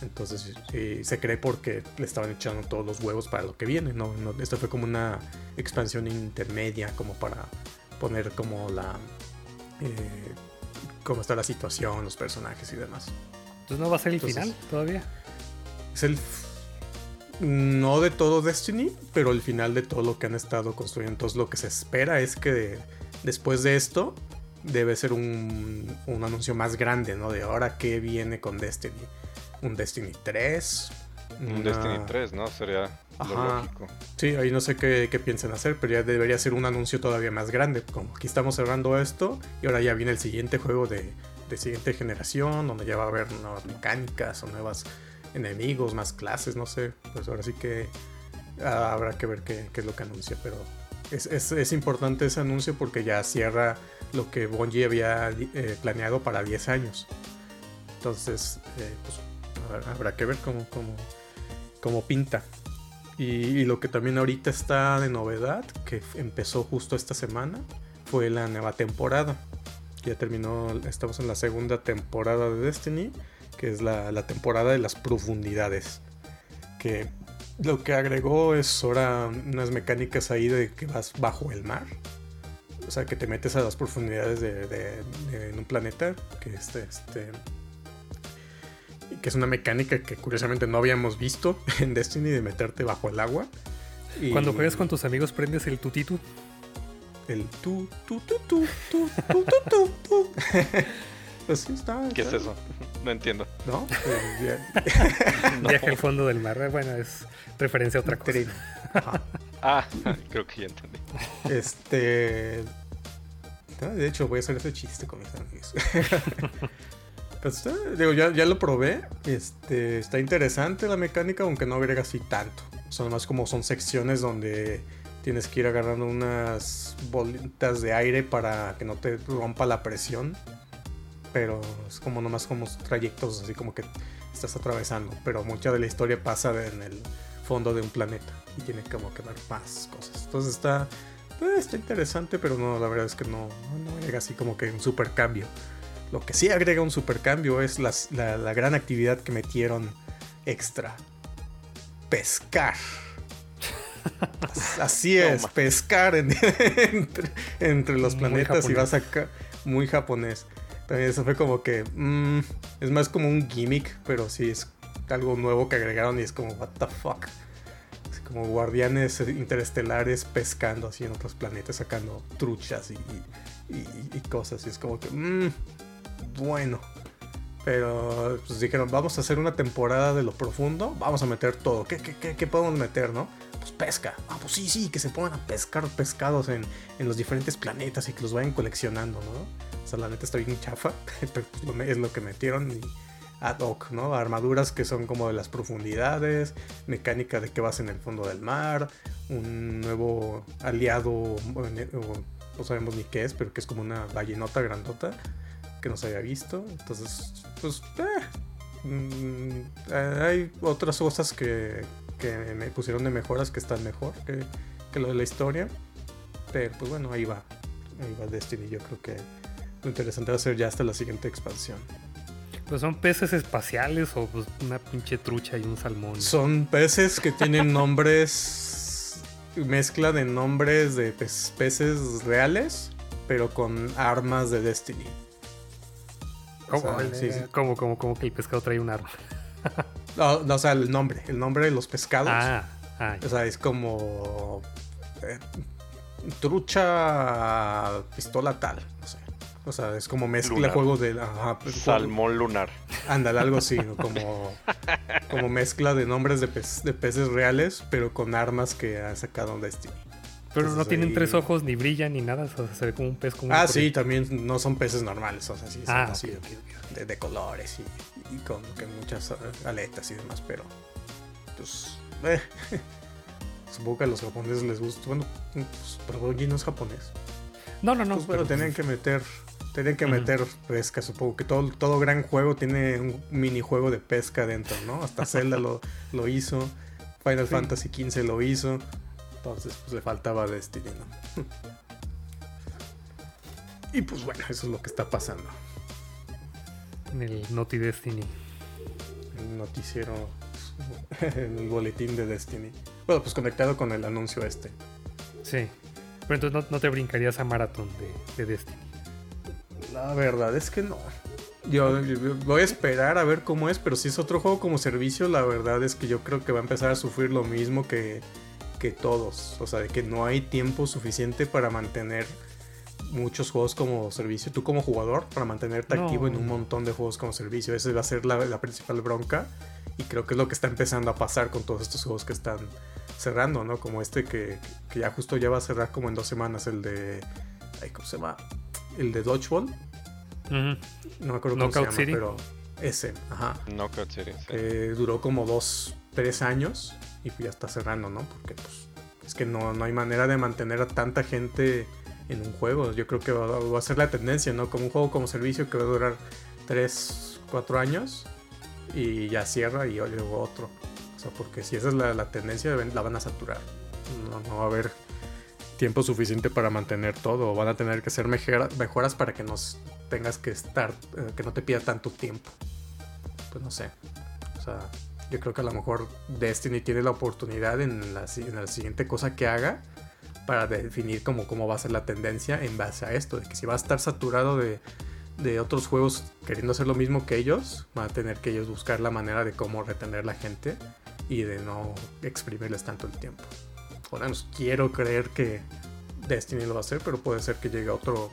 Entonces se cree porque le estaban echando todos los huevos para lo que viene. No, esto fue como una expansión intermedia, como para poner como la. Eh, cómo está la situación, los personajes y demás. Entonces no va a ser el final todavía. Es el. No de todo Destiny, pero el final de todo lo que han estado construyendo. Entonces lo que se espera es que después de esto debe ser un, un anuncio más grande, ¿no? De ahora qué viene con Destiny un Destiny 3. Un Destiny 3, ¿no? Sería lo lógico. Sí, ahí no sé qué, qué piensan hacer, pero ya debería ser un anuncio todavía más grande. Como aquí estamos cerrando esto y ahora ya viene el siguiente juego de, de siguiente generación, donde ya va a haber nuevas mecánicas o nuevos enemigos, más clases, no sé. Pues ahora sí que ah, habrá que ver qué, qué, es lo que anuncia, pero es, es, es, importante ese anuncio porque ya cierra lo que Bungie había eh, planeado para 10 años. Entonces, eh, pues habrá que ver cómo, cómo, pinta. Y, lo que también ahorita está de novedad, que empezó justo esta semana, fue la nueva temporada. Ya terminó, estamos en la segunda temporada de Destiny, que es la, temporada de las profundidades. Que lo que agregó es ahora unas mecánicas ahí de que vas bajo el mar. O sea, que te metes a las profundidades de, un planeta, que este, este que es una mecánica que curiosamente no habíamos visto en Destiny de meterte bajo el agua. Cuando juegas con tus amigos prendes el tutitu. El tu tu tu tu tu tu tu tu. Así está. ¿Qué es eso? No entiendo. ¿No? Viaje al fondo del mar. Bueno, es referencia a otra cosa. Ah, creo que ya entendí. Este. De hecho, voy a hacer ese chiste con mis amigos. Pues, eh, digo, ya, ya, lo probé. Este, está interesante la mecánica, aunque no agrega así tanto. Son más como son secciones donde tienes que ir agarrando unas bolitas de aire para que no te rompa la presión. Pero es como nomás como trayectos así como que estás atravesando. Pero mucha de la historia pasa en el fondo de un planeta y tiene como que ver más cosas. Entonces está, pues, está interesante, pero no, la verdad es que no, no agrega así como que un super cambio. Lo que sí agrega un supercambio es la, gran actividad que metieron extra. Pescar. Así es, pescar entre, los planetas y vas acá. Muy japonés. También eso fue como que. Mm, es más como un gimmick, pero sí es algo nuevo que agregaron y es como, what the fuck. como guardianes interestelares pescando así en otros planetas, sacando truchas y, cosas. Y es como que. Mm, bueno. Pero pues dijeron, vamos a hacer una temporada de lo profundo, vamos a meter todo. ¿Qué, qué, podemos meter, no? Pues pesca. Ah, pues sí, sí, que se pongan a pescar pescados en, los diferentes planetas y que los vayan coleccionando, ¿no? La neta está bien chafa, es lo que metieron y ad hoc, ¿no? Armaduras que son como de las profundidades, mecánica de que vas en el fondo del mar, un nuevo aliado, no sabemos ni qué es, pero que es como una ballenota grandota que no se había visto. Entonces, pues, eh, mm, hay otras cosas que, que, me pusieron de mejoras que están mejor que, lo de la historia. Pero pues bueno, ahí va. Ahí va Destiny. Yo creo que interesante va a ser ya hasta la siguiente expansión. Pues son peces espaciales o pues una pinche trucha y un salmón. Son peces que tienen nombres, mezcla de nombres de peces reales, pero con armas de Destiny. ¿Cómo, cómo, que el pescado trae un arma? no, o sea, el nombre, el nombre de los pescados. Ah, ah o sea, es como eh, trucha pistola tal, no sé. O sea, es como mezcla juegos de. Pues, Salmón lunar. Ándale, algo así, como, como mezcla de nombres de, de, peces reales, pero con armas que ha sacado Destiny. Pero no tienen tres ojos, ni brillan, ni nada. O sea, se ve como un pez como Ah, sí, también no son peces normales. O sea, sí, son ah, así de, colores y, con muchas aletas y demás, pero. Pues. Eh, supongo que a los japoneses les gusta. Bueno, pues, pero no es japonés. No, no, no. Pues, pero, tienen que meter tienen que meter pesca, supongo que todo, todo gran juego tiene un minijuego de pesca dentro, ¿no? Hasta Zelda lo, lo hizo, Final Fantasy XV lo hizo, entonces pues le faltaba Destiny, ¿no? y pues bueno, eso es lo que está pasando. En el Naughty Destiny. El noticiero, en el boletín de Destiny. Bueno, pues conectado con el anuncio este. Sí. Pero entonces no, te brincarías a maratón de Destiny. La verdad es que no. Yo, voy a esperar a ver cómo es, pero si es otro juego como servicio, la verdad es que yo creo que va a empezar a sufrir lo mismo que, que todos. O sea, de que no hay tiempo suficiente para mantener muchos juegos como servicio. Tú como jugador, para mantenerte activo en un montón de juegos como servicio. Esa va a ser la, principal bronca. Y creo que es lo que está empezando a pasar con todos estos juegos que están cerrando, ¿no? Como este que, que ya justo ya va a cerrar como en dos semanas, el de... ¿Cómo se llama? el de Dodgeball. No me acuerdo cómo se llama, pero ese, ajá. Knockout City. Que duró como dos, tres años y ya está cerrando, ¿no? Porque pues es que no, no hay manera de mantener a tanta gente en un juego. Yo creo que va, a ser la tendencia, ¿no? Como un juego como servicio que va a durar tres, cuatro años y ya cierra y luego otro. O sea, porque si esa es la, la tendencia, la van a saturar. No, no va a haber tiempo suficiente para mantener todo. Van a tener que hacer mejoras para que nos tengas que estar, eh, que no te pida tanto tiempo. Pues no sé. O sea, yo creo que a lo mejor Destiny tiene la oportunidad en la, siguiente cosa que haga para definir cómo, cómo va a ser la tendencia en base a esto. De que si va a estar saturado de, de otros juegos queriendo hacer lo mismo que ellos, van a tener que ellos buscar la manera de cómo retener la gente y de no exprimirles tanto el tiempo por menos quiero creer que Destiny lo va a hacer, pero puede ser que llegue otro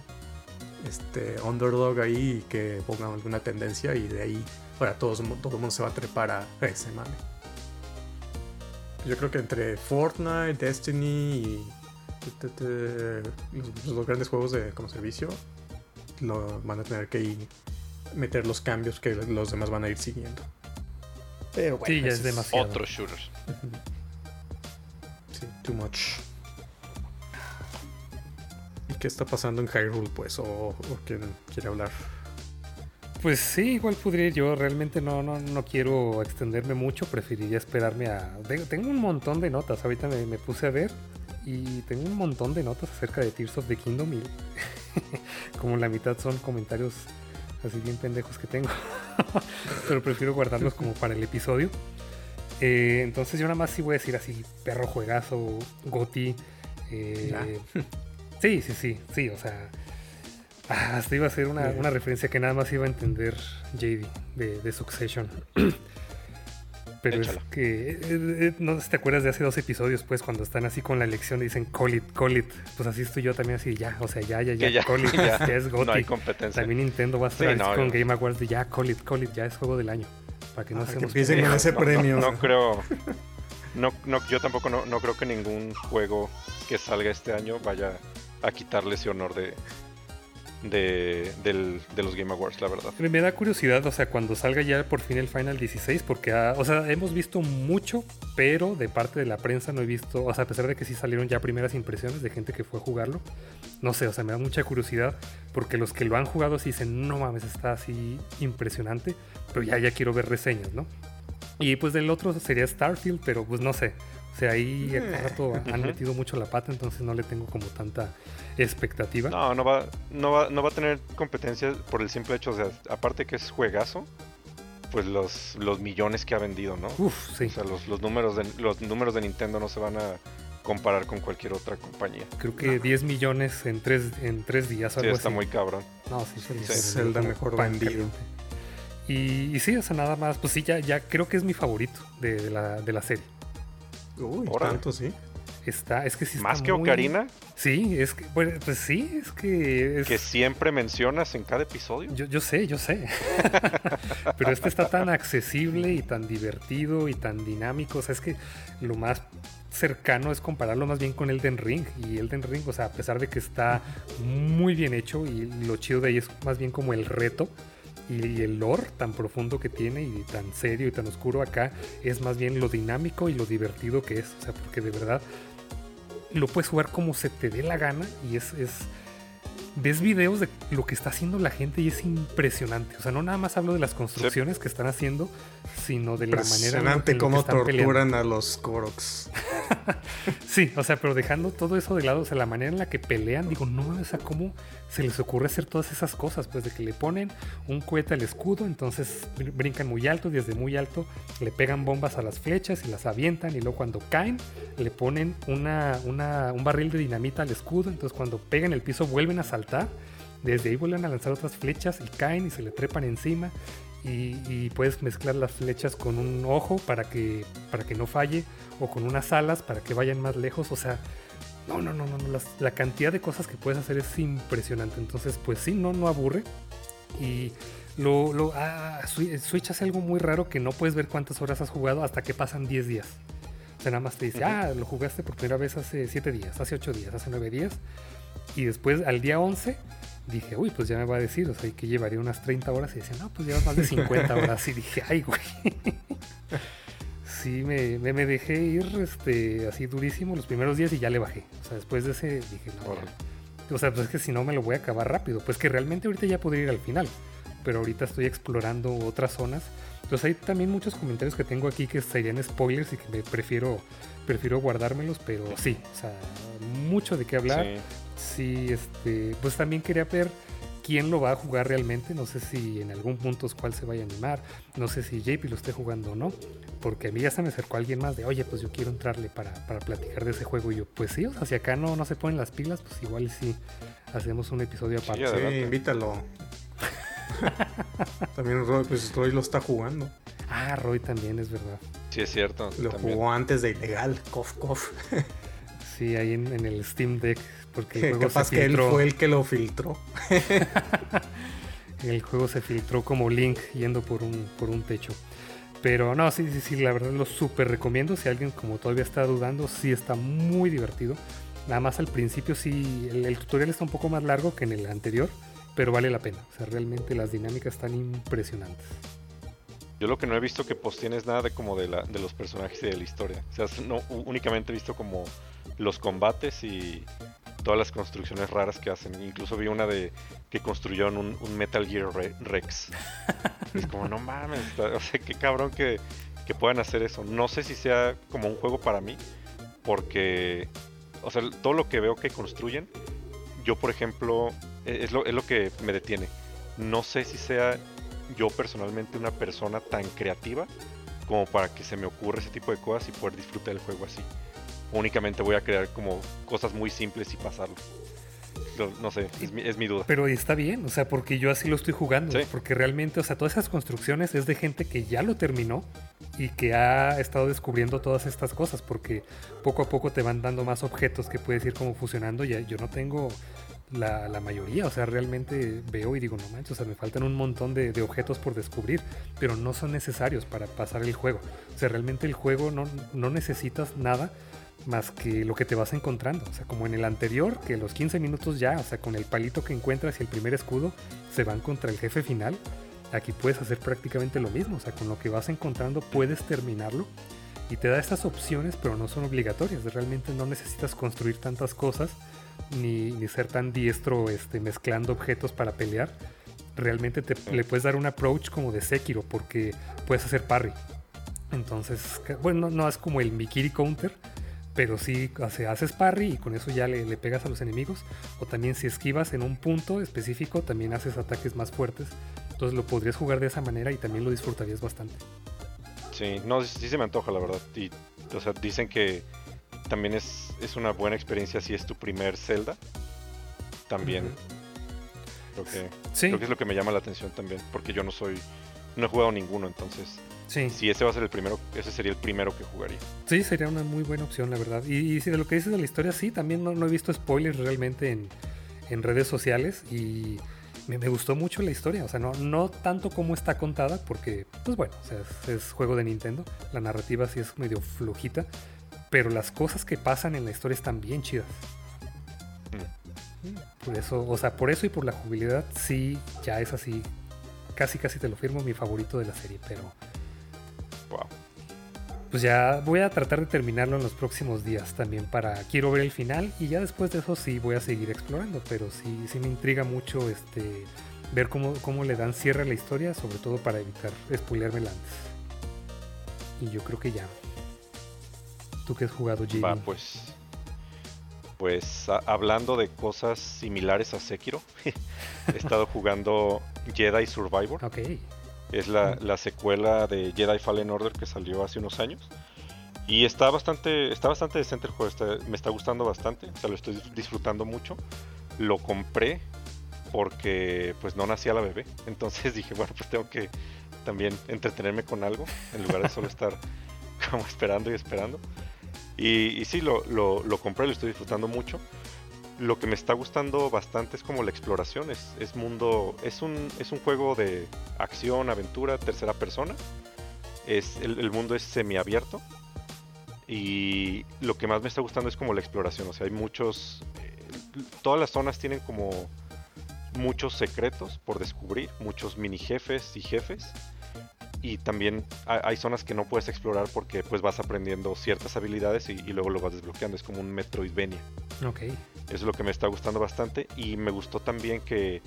este, underdog ahí y que ponga alguna tendencia y de ahí para todos, todo el mundo se va a trepar a ese man. Yo creo que entre Fortnite, Destiny y los, grandes juegos de como servicio lo, van a tener que ir, meter los cambios que los demás van a ir siguiendo. Pero bueno, sí, ya es demasiado. Otros shooters. Sí, too much. ¿Y qué está pasando en Hyrule, pues? ¿O, quién quiere hablar? Pues sí, igual podría yo. Realmente no, no, no quiero extenderme mucho. Preferiría esperarme a. Tengo un montón de notas. Ahorita me, puse a ver. Y tengo un montón de notas acerca de Tears of the Kingdom. Y como la mitad son comentarios así bien pendejos que tengo. Pero prefiero guardarlos como para el episodio. Eh, entonces yo nada más sí voy a decir así, perro juegazo, Goti. Eh, sí, sí, sí, sí, o sea, hasta iba a ser una, referencia que nada más iba a entender JD de, Succession. Pero es que, eh, no sé si te acuerdas de hace dos episodios, pues, cuando están así con la elección y dicen call it, call it. Pues así estoy yo también así, ya, o sea, ya, ya, ya, call it, ya, es Goti. No hay competencia. También Nintendo va a estar con Game Awards de ya, call it, call it, ya es juego del año. Para que no se empiecen con ese premio. No, creo. No, no, yo tampoco no, no creo que ningún juego que salga este año vaya a quitarle ese honor de, de, de, los Game Awards, la verdad. Me da curiosidad, o sea, cuando salga ya por fin el Final 16, porque, o sea, hemos visto mucho, pero de parte de la prensa no he visto, o sea, a pesar de que sí salieron ya primeras impresiones de gente que fue a jugarlo, no sé, o sea, me da mucha curiosidad, porque los que lo han jugado sí dicen, no mames, está así impresionante, pero ya, ya quiero ver reseñas, ¿no? Y pues del otro sería Starfield, pero pues no sé. O sea, ahí cada rato han metido mucho la pata, entonces no le tengo como tanta expectativa. No, no va, no va, no va a tener competencia por el simple hecho, o sea, aparte que es juegazo, pues los, los millones que ha vendido, ¿no? Uf, sí. O sea, los, los, números de, los números de Nintendo no se van a comparar con cualquier otra compañía. Creo que 10 millones en 3 en tres días. Algo sí, está muy cabrón. No, sí, sí, es el mejor vendido. Y, sí, o sea, nada más, pues sí, ya, ya creo que es mi favorito de, la, de la serie. Uy, tanto, sí. Está, es que sí ¿Más que Ocarina? Sí, es que, pues sí, es que... Que siempre mencionas en cada episodio. Yo, yo sé, yo sé. Pero este está tan accesible y tan divertido y tan dinámico. O sea, es que lo más cercano es compararlo más bien con Elden Ring. Y Elden Ring, o sea, a pesar de que está muy bien hecho y lo chido de ahí es más bien como el reto y el lore tan profundo que tiene y tan serio y tan oscuro acá es más bien lo dinámico y lo divertido que es. O sea, porque de verdad lo puedes jugar como se te dé la gana y es, es ves videos de lo que está haciendo la gente y es impresionante. O sea, no nada más hablo de las construcciones que están haciendo, sino de la manera en, en cómo torturan a los Koroks. sí, o sea, pero dejando todo eso de lado, o sea, la manera en la que pelean, digo, no, o sea, cómo se les ocurre hacer todas esas cosas, pues de que le ponen un cohete al escudo, entonces brincan muy alto, desde muy alto le pegan bombas a las flechas y las avientan y luego cuando caen le ponen una, una, un barril de dinamita al escudo, entonces cuando pegan el piso vuelven a saltar, desde ahí vuelven a lanzar otras flechas y caen y se le trepan encima y, puedes mezclar las flechas con un ojo para que, para que no falle o con unas alas para que vayan más lejos, o sea no, no, no, no, la cantidad de cosas que puedes hacer es impresionante. Entonces, pues sí, no, no aburre. Y lo, lo ah, Switch hace algo muy raro que no puedes ver cuántas horas has jugado hasta que pasan 10 días. O sea, nada más te dice, ah, lo jugaste por primera vez hace 7 días, hace 8 días, hace 9 días. Y después, al día 11, dije, uy, pues ya me va a decir, o sea, que llevaría unas 30 horas. Y decía, no, pues llevas más de 50 horas. Y dije, ay, güey. sí me, me, dejé ir este, así durísimo los primeros días y ya le bajé. O sea, después de ese dije, no. O sea, pues es que si no me lo voy a acabar rápido. Pues que realmente ahorita ya podría ir al final. Pero ahorita estoy explorando otras zonas. Entonces hay también muchos comentarios que tengo aquí que serían spoilers y que me prefiero, prefiero guardármelos. Pero sí, o sea, mucho de qué hablar. Sí. este, pues también quería ver quién lo va a jugar realmente. No sé si en algún punto es cuál se vaya a animar. No sé si JP lo esté jugando o no. Porque a mí ya se me acercó alguien más de, oye, pues yo quiero entrarle para, platicar de ese juego. Y yo, pues sí, o sea, si acá no, no se ponen las pilas, pues igual sí hacemos un episodio aparte. Sí, invítalo. también Roy, pues Roy lo está jugando. Ah, Roy también, es verdad. Sí, es cierto. Lo jugó antes de ilegal, cof, cof. sí, ahí en, en, el Steam Deck porque el juego Capaz que él fue el que lo filtró. el juego se filtró como Link yendo por un, por un techo. Pero no, sí, sí, sí, la verdad lo súper recomiendo. Si alguien como todavía está dudando, sí está muy divertido. Nada más al principio sí, el, tutorial está un poco más largo que en el anterior, pero vale la pena. O sea, realmente las dinámicas están impresionantes. Yo lo que no he visto que pues tienes nada de como de, la, de los personajes y de la historia. O sea, no, únicamente he visto como los combates y todas las construcciones raras que hacen. Incluso vi una de que construyeron un, Metal Gear Rex. es como, no mames, o sea, qué cabrón que, puedan hacer eso. No sé si sea como un juego para mí, porque, o sea, todo lo que veo que construyen, yo por ejemplo, e, es lo, es lo que me detiene. No sé si sea yo personalmente una persona tan creativa como para que se me ocurra ese tipo de cosas y poder disfrutar el juego así únicamente voy a crear como cosas muy simples y pasarlo. No, sé, es mi, duda. Pero está bien, o sea, porque yo así lo estoy jugando. Porque realmente, o sea, todas esas construcciones es de gente que ya lo terminó y que ha estado descubriendo todas estas cosas. Porque poco a poco te van dando más objetos que puedes ir como fusionando. Y yo no tengo la, mayoría, o sea, realmente veo y digo, no manches, o sea, me faltan un montón de, de, objetos por descubrir, pero no son necesarios para pasar el juego. O sea, realmente el juego no, no necesitas nada más que lo que te vas encontrando. O sea, como en el anterior, que los 15 minutos ya, o sea, con el palito que encuentras y el primer escudo, se van contra el jefe final. Aquí puedes hacer prácticamente lo mismo. O sea, con lo que vas encontrando puedes terminarlo. Y te da estas opciones, pero no son obligatorias. Realmente no necesitas construir tantas cosas, ni, ni ser tan diestro este, mezclando objetos para pelear. Realmente te, le puedes dar un approach como de Sekiro, porque puedes hacer parry. Entonces, bueno, no es como el Mikiri Counter, pero sí hace, haces parry y con eso ya le, le, pegas a los enemigos. O también si esquivas en un punto específico, también haces ataques más fuertes. Entonces lo podrías jugar de esa manera y también lo disfrutarías bastante. Sí, no, sí se me antoja la verdad. Y, o sea, dicen que también es, es una buena experiencia si es tu primer Zelda. También. creo, que, creo que es lo que me llama la atención también, porque yo no soy, no he jugado ninguno, entonces Sí. Si ese va a ser el primero, ese sería el primero que jugaría. Sí, sería una muy buena opción, la verdad. Y, si de lo que dices de la historia, sí, también no, he visto spoilers realmente en, redes sociales y me, gustó mucho la historia. O sea, no, no tanto como está contada, porque, pues bueno, es, juego de Nintendo. La narrativa sí es medio flojita, pero las cosas que pasan en la historia están bien chidas. Mm. Por eso, o sea, por eso y por la jubilidad, sí, ya es así. Casi, casi te lo firmo, mi favorito de la serie, pero pues ya voy a tratar de terminarlo en los próximos días también para quiero ver el final y ya después de eso sí voy a seguir explorando, pero sí, sí me intriga mucho este ver cómo, cómo le dan cierre a la historia, sobre todo para evitar spoileármela antes. Y yo creo que ya. ¿Tú qué has jugado, Jimmy? Va, pues. Pues hablando de cosas similares a Sekiro, he estado jugando Jedi Survivor. Ok. Es la, secuela de Jedi Fallen Order que salió hace unos años. Y está bastante, está bastante decente el juego, me está gustando bastante, o sea, lo estoy disfrutando mucho. Lo compré porque pues no nacía la bebé, entonces dije, bueno, pues tengo que también entretenerme con algo, en lugar de solo estar como esperando y esperando. Y, sí, lo, lo, lo compré, lo estoy disfrutando mucho lo que me está gustando bastante es como la exploración. Es, mundo. Es un, es un juego de acción, aventura, tercera persona. Es, el, mundo es semiabierto. Y lo que más me está gustando es como la exploración. O sea, hay muchos. Eh, todas las zonas tienen como muchos secretos por descubrir, muchos mini jefes y jefes. Y también hay zonas que no puedes explorar porque pues vas aprendiendo ciertas habilidades y, y luego lo vas desbloqueando. Es como un Metroidvania. Ok. Eso es lo que me está gustando bastante. Y me gustó también que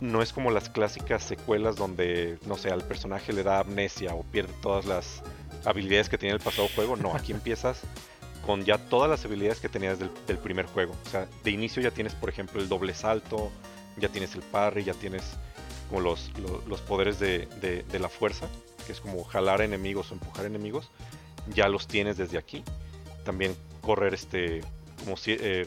no es como las clásicas secuelas donde, no sé, al personaje le da amnesia o pierde todas las habilidades que tenía el pasado juego. No, aquí empiezas con ya todas las habilidades que tenías del, primer juego. O sea, de inicio ya tienes, por ejemplo, el doble salto, ya tienes el parry, ya tienes como los, los, poderes de, de, la fuerza, que es como jalar enemigos o empujar enemigos. Ya los tienes desde aquí. También correr este como eh,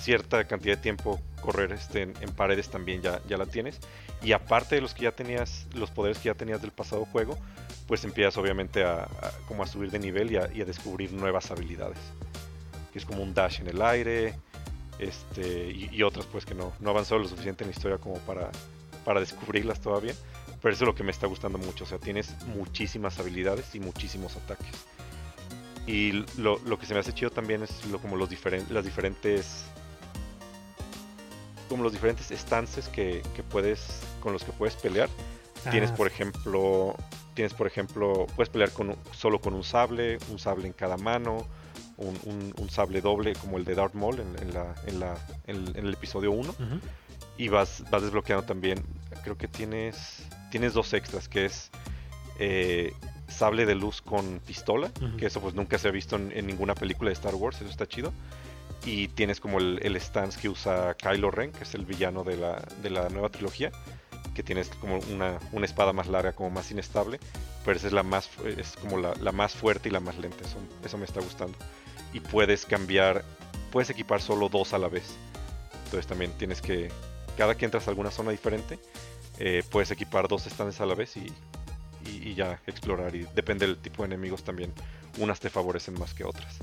cierta cantidad de tiempo correr este, en, paredes también ya, ya la tienes. Y aparte de los que ya tenías, los poderes que ya tenías del pasado juego, pues empiezas obviamente a, como a subir de nivel y a, descubrir nuevas habilidades. Que es como un dash en el aire, este, y, otras pues que no, no avanzado lo suficiente en la historia como para, para descubrirlas todavía. Pero eso es lo que me está gustando mucho. O sea, tienes muchísimas habilidades y muchísimos ataques. Y lo, que se me hace chido también es lo, como los diferentes, las diferentes como los diferentes stances que, puedes con los que puedes pelear. tienes ah, por ejemplo, tienes por ejemplo, puedes pelear con solo con un sable, un sable en cada mano, un, sable doble como el de Darth Maul en, la, en, la, en, el episodio 1. Y vas, vas desbloqueando también, creo que tienes, tienes dos extras, que es eh, sable de luz con pistola, que eso pues nunca se ha visto en, ninguna película de Star Wars, eso está chido. Y tienes como el, stance que usa Kylo Ren, que es el villano de la, de la nueva trilogía, que tienes como una, una, espada más larga, como más inestable, pero esa es la más, es como la, la más fuerte y la más lenta, eso, eso me está gustando. Y puedes cambiar, puedes equipar solo dos a la vez. Entonces también tienes que, cada que entras a alguna zona diferente, eh, puedes equipar dos stands a la vez y, y, ya explorar. Y depende del tipo de enemigos también. Unas te favorecen más que otras.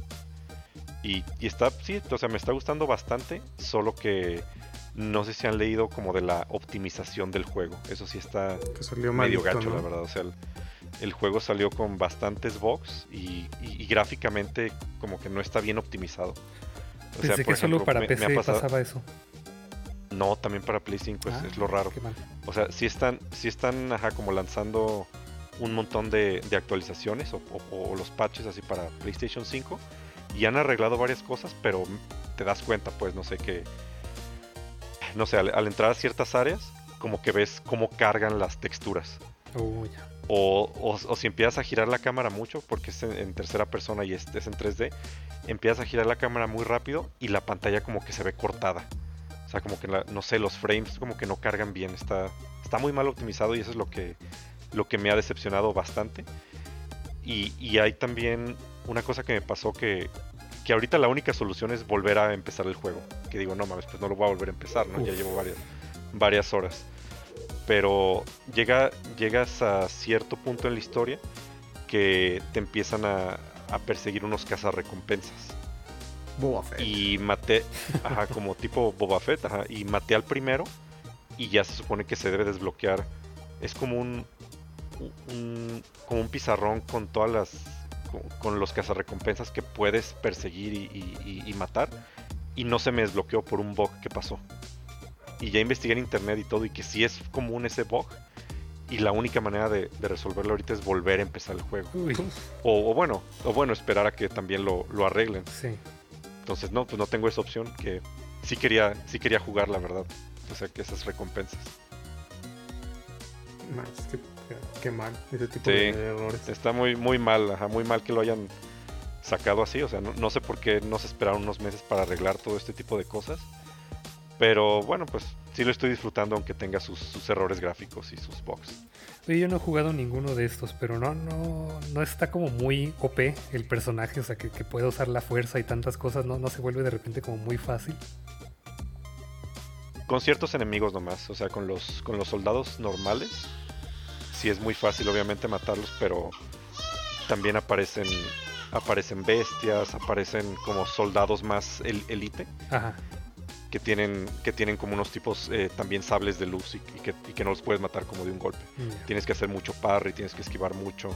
Y, está, sí, o sea, me está gustando bastante. Solo que no sé si han leído como de la optimización del juego. Eso sí está medio gacho, la verdad. O sea, el, juego salió con bastantes bugs y, gráficamente como que no está bien optimizado. O sea, que solo para PC pasaba eso. No, también para Play 5 es, lo raro. O sea, si están, si están ajá, como lanzando un montón de, actualizaciones o, los patches así para PlayStation 5 y han arreglado varias cosas, pero te das cuenta, pues, no sé, que, no sé, al, entrar a ciertas áreas, como que ves cómo cargan las texturas. Oh. O, o, si empiezas a girar la cámara mucho, porque es en, tercera persona y es, es, en 3D, empiezas a girar la cámara muy rápido y la pantalla como que se ve cortada. O sea, como que, no sé, los frames como que no cargan bien. Está, está muy mal optimizado y eso es lo que, lo que me ha decepcionado bastante. Y, y hay también una cosa que me pasó que, que ahorita la única solución es volver a empezar el juego. Que digo, no mames, pues no lo voy a volver a empezar, ¿no? Ya llevo varias, varias horas pero llega, llegas a cierto punto en la historia que te empiezan a, perseguir unos cazarrecompensas. Boba Fett. Y maté, ajá, como tipo Boba Fett, ajá, y maté al primero y ya se supone que se debe desbloquear. Es como un, como un pizarrón con todas las con, los cazarrecompensas que puedes perseguir y, matar y no se me desbloqueó por un bug que pasó y ya investigué en internet y todo y que sí es común ese bug y la única manera de, resolverlo ahorita es volver a empezar el juego. O, bueno, o bueno, esperar a que también lo, arreglen. Sí. Entonces no, pues no tengo esa opción que sí quería, sí quería jugar la verdad. O sea que esas recompensas. qué, mal ese tipo de errores. Está muy, muy mal, ajá, muy mal que lo hayan sacado así. O sea, no, no sé por qué no se esperaron unos meses para arreglar todo este tipo de cosas. Pero bueno, pues sí lo estoy disfrutando aunque tenga sus, errores gráficos y sus bugs. Oye, yo no he jugado ninguno de estos, pero no, no, no está como muy OP el personaje, o sea, que, puede usar la fuerza y tantas cosas, no, no se vuelve de repente como muy fácil. Con ciertos enemigos nomás, o sea, con los, con los soldados normales, sí es muy fácil obviamente matarlos, pero también aparecen aparecen bestias, aparecen como soldados más el, elite. Ajá que tienen, que tienen como unos tipos eh, también sables de luz y, que, no los puedes matar como de un golpe. Tienes que hacer mucho parry, tienes que esquivar mucho.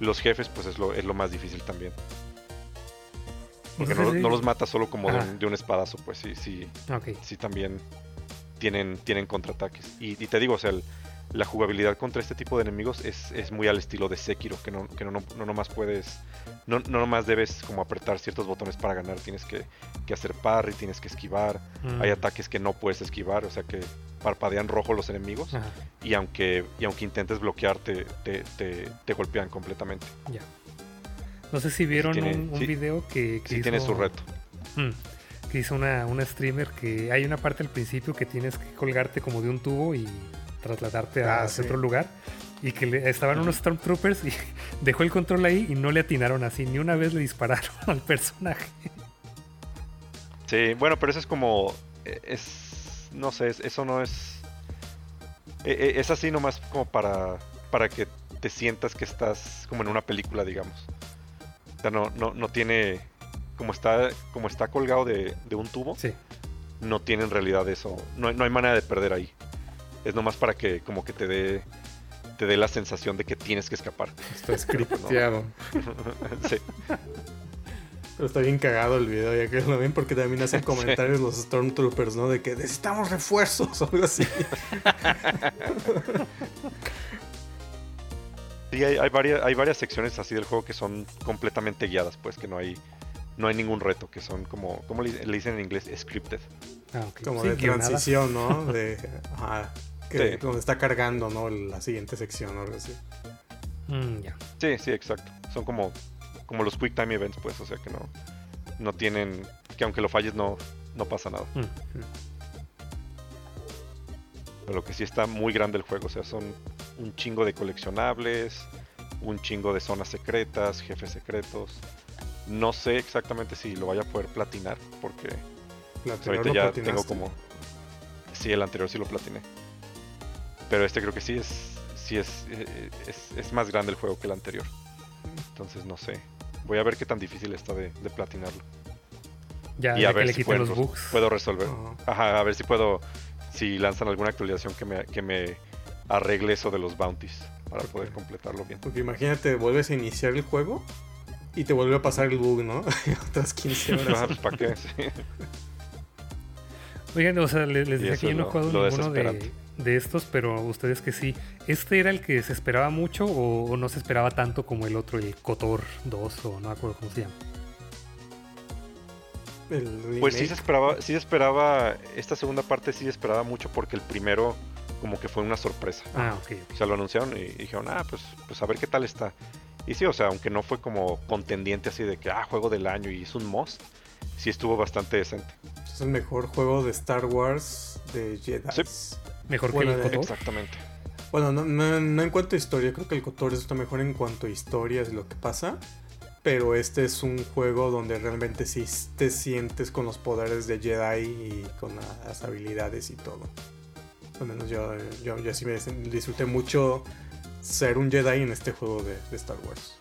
Los jefes, pues es lo, es lo más difícil también. Porque no, los mata solo como de un, espadazo, pues sí, sí, sí también tienen, tienen contraataques. Y, y te digo, o sea, el, la jugabilidad contra este tipo de enemigos es, muy al estilo de Sekiro, que no, que no, no, nomás puedes, no, no nomás debes como apretar ciertos botones para ganar, tienes que, hacer parry, tienes que esquivar, mm. hay ataques que no puedes esquivar, o sea que parpadean rojo los enemigos y aunque, y aunque intentes bloquearte, te, golpean completamente. Ya. No sé si vieron un, video que, que tiene su reto. Mm. que hizo una, una streamer que hay una parte al principio que tienes que colgarte como de un tubo y trasladarte a ah, otro lugar y que estaban unos Stormtroopers y dejó el control ahí y no le atinaron así, ni una vez le dispararon al personaje. Sí, bueno, pero eso es como, e, es, no sé, eso no es, e, e, es así nomás como para, para que te sientas que estás como en una película, digamos. O sea, no, no, no tiene, como está, como está colgado de, un tubo, sí. no tiene en realidad eso, no, no hay manera de perder ahí. Es nomás para que como que te dé te dé la sensación de que tienes que escapar. Está scripteado. sí. Pero está bien cagado el video, ya que lo ven, porque también hacen comentarios los Stormtroopers, ¿no? De que necesitamos refuerzos o algo así. Sí, hay, varias, hay varias secciones así del juego que son completamente guiadas, pues que no hay no hay ningún reto, que son como, ¿cómo le, dicen en inglés? Scripted. Ah, Como de transición, ¿no? De, que donde está cargando, ¿no? La siguiente sección o algo así. Mm, ya. Sí, sí, exacto. Son como, como los Quick Time Events, pues, o sea que no, no tienen, que aunque lo falles no, no pasa nada. Mm. Pero lo que sí está muy grande el juego, o sea, son un chingo de coleccionables, un chingo de zonas secretas, jefes secretos. No sé exactamente si lo vaya a poder platinar, porque ahorita ya tengo como... Sí, el anterior sí lo platiné. Pero este creo que sí es, sí es, eh, es, más grande el juego que el anterior. Entonces no sé. Voy a ver qué tan difícil está de, platinarlo. Ya, y a ver si puedo, puedo resolver. Ajá, a ver si puedo. Si lanzan alguna actualización que me, que me arregle eso de los bounties para poder completarlo bien. Porque imagínate, vuelves a iniciar el juego y te vuelve a pasar el bug, ¿no? Otras 15 horas. pues ¿para qué? Sí. Oigan, o sea, les, decía que yo no he jugado ninguno de, de estos, pero ustedes que sí. ¿Este era el que se esperaba mucho o, no se esperaba tanto como el otro, el Cotor 2 o no me acuerdo cómo se llama? pues sí se esperaba, sí esperaba, esta segunda parte sí se esperaba mucho porque el primero como que fue una sorpresa. Ah, ok. O sea, lo anunciaron y, dijeron, ah, pues, pues a ver qué tal está. Y sí, o sea, aunque no fue como contendiente así de que, ah, juego del año y es un must, sí estuvo bastante decente. Es el mejor juego de Star Wars de Jedi. Sí. Mejor que el KOTOR. Exactamente. Bueno, no, no, en cuanto a historia, creo que el KOTOR está mejor en cuanto a historias y lo que pasa. Pero este es un juego donde realmente sí te sientes con los poderes de Jedi y con las habilidades y todo. Al menos yo, yo, yo sí me disfruté mucho ser un Jedi en este juego de, Star Wars.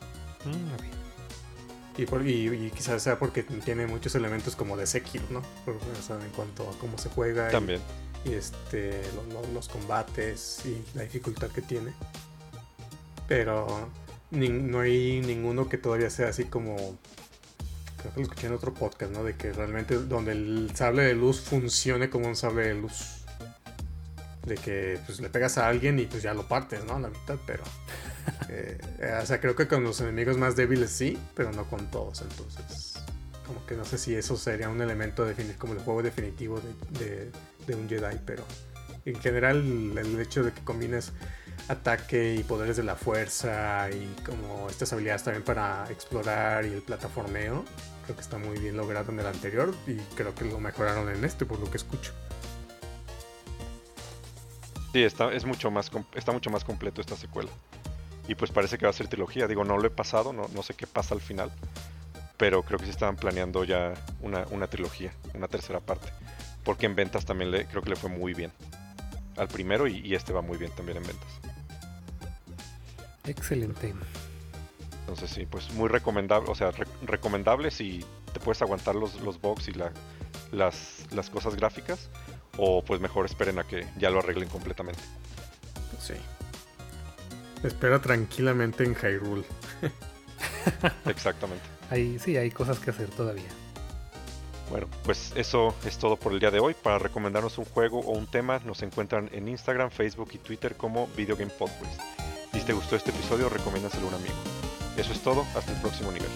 Mm, y, por, y, quizás sea porque tiene muchos elementos como de Sekiro, ¿no? en cuanto a cómo se juega. También. Y, este, los, combates y la dificultad que tiene. Pero no hay ninguno que todavía sea así como. Creo que lo escuché en otro podcast, ¿no? De que realmente donde el sable de luz funcione como un sable de luz de que pues le pegas a alguien y pues ya lo partes, ¿no? A la mitad, pero... Eh, o sea, creo que con los enemigos más débiles sí, pero no con todos, entonces... Como que no sé si eso sería un elemento definir como el juego definitivo de, un Jedi, pero en general el hecho de que combines ataque y poderes de la fuerza y como estas habilidades también para explorar y el plataformeo, creo que está muy bien logrado en el anterior y creo que lo mejoraron en este por lo que escucho. Sí, está, es mucho más, está mucho más completo esta secuela. Y pues parece que va a ser trilogía. Digo, no lo he pasado, no, no sé qué pasa al final. Pero creo que sí estaban planeando ya una, una trilogía, una tercera parte. Porque en ventas también le, creo que le fue muy bien. Al primero y, este va muy bien también en ventas. Excelente. Entonces sí, pues muy recomendable, o sea, recomendable si te puedes aguantar los, los bugs y la, las, las cosas gráficas o pues mejor esperen a que ya lo arreglen completamente. Sí. Espera tranquilamente en Hyrule. Exactamente. Ahí sí hay cosas que hacer todavía. Bueno, pues eso es todo por el día de hoy. Para recomendarnos un juego o un tema, nos encuentran en Instagram, Facebook y Twitter como Video Game Podcast. Si te gustó este episodio, recomiéndaselo a un amigo. Eso es todo, hasta el próximo nivel.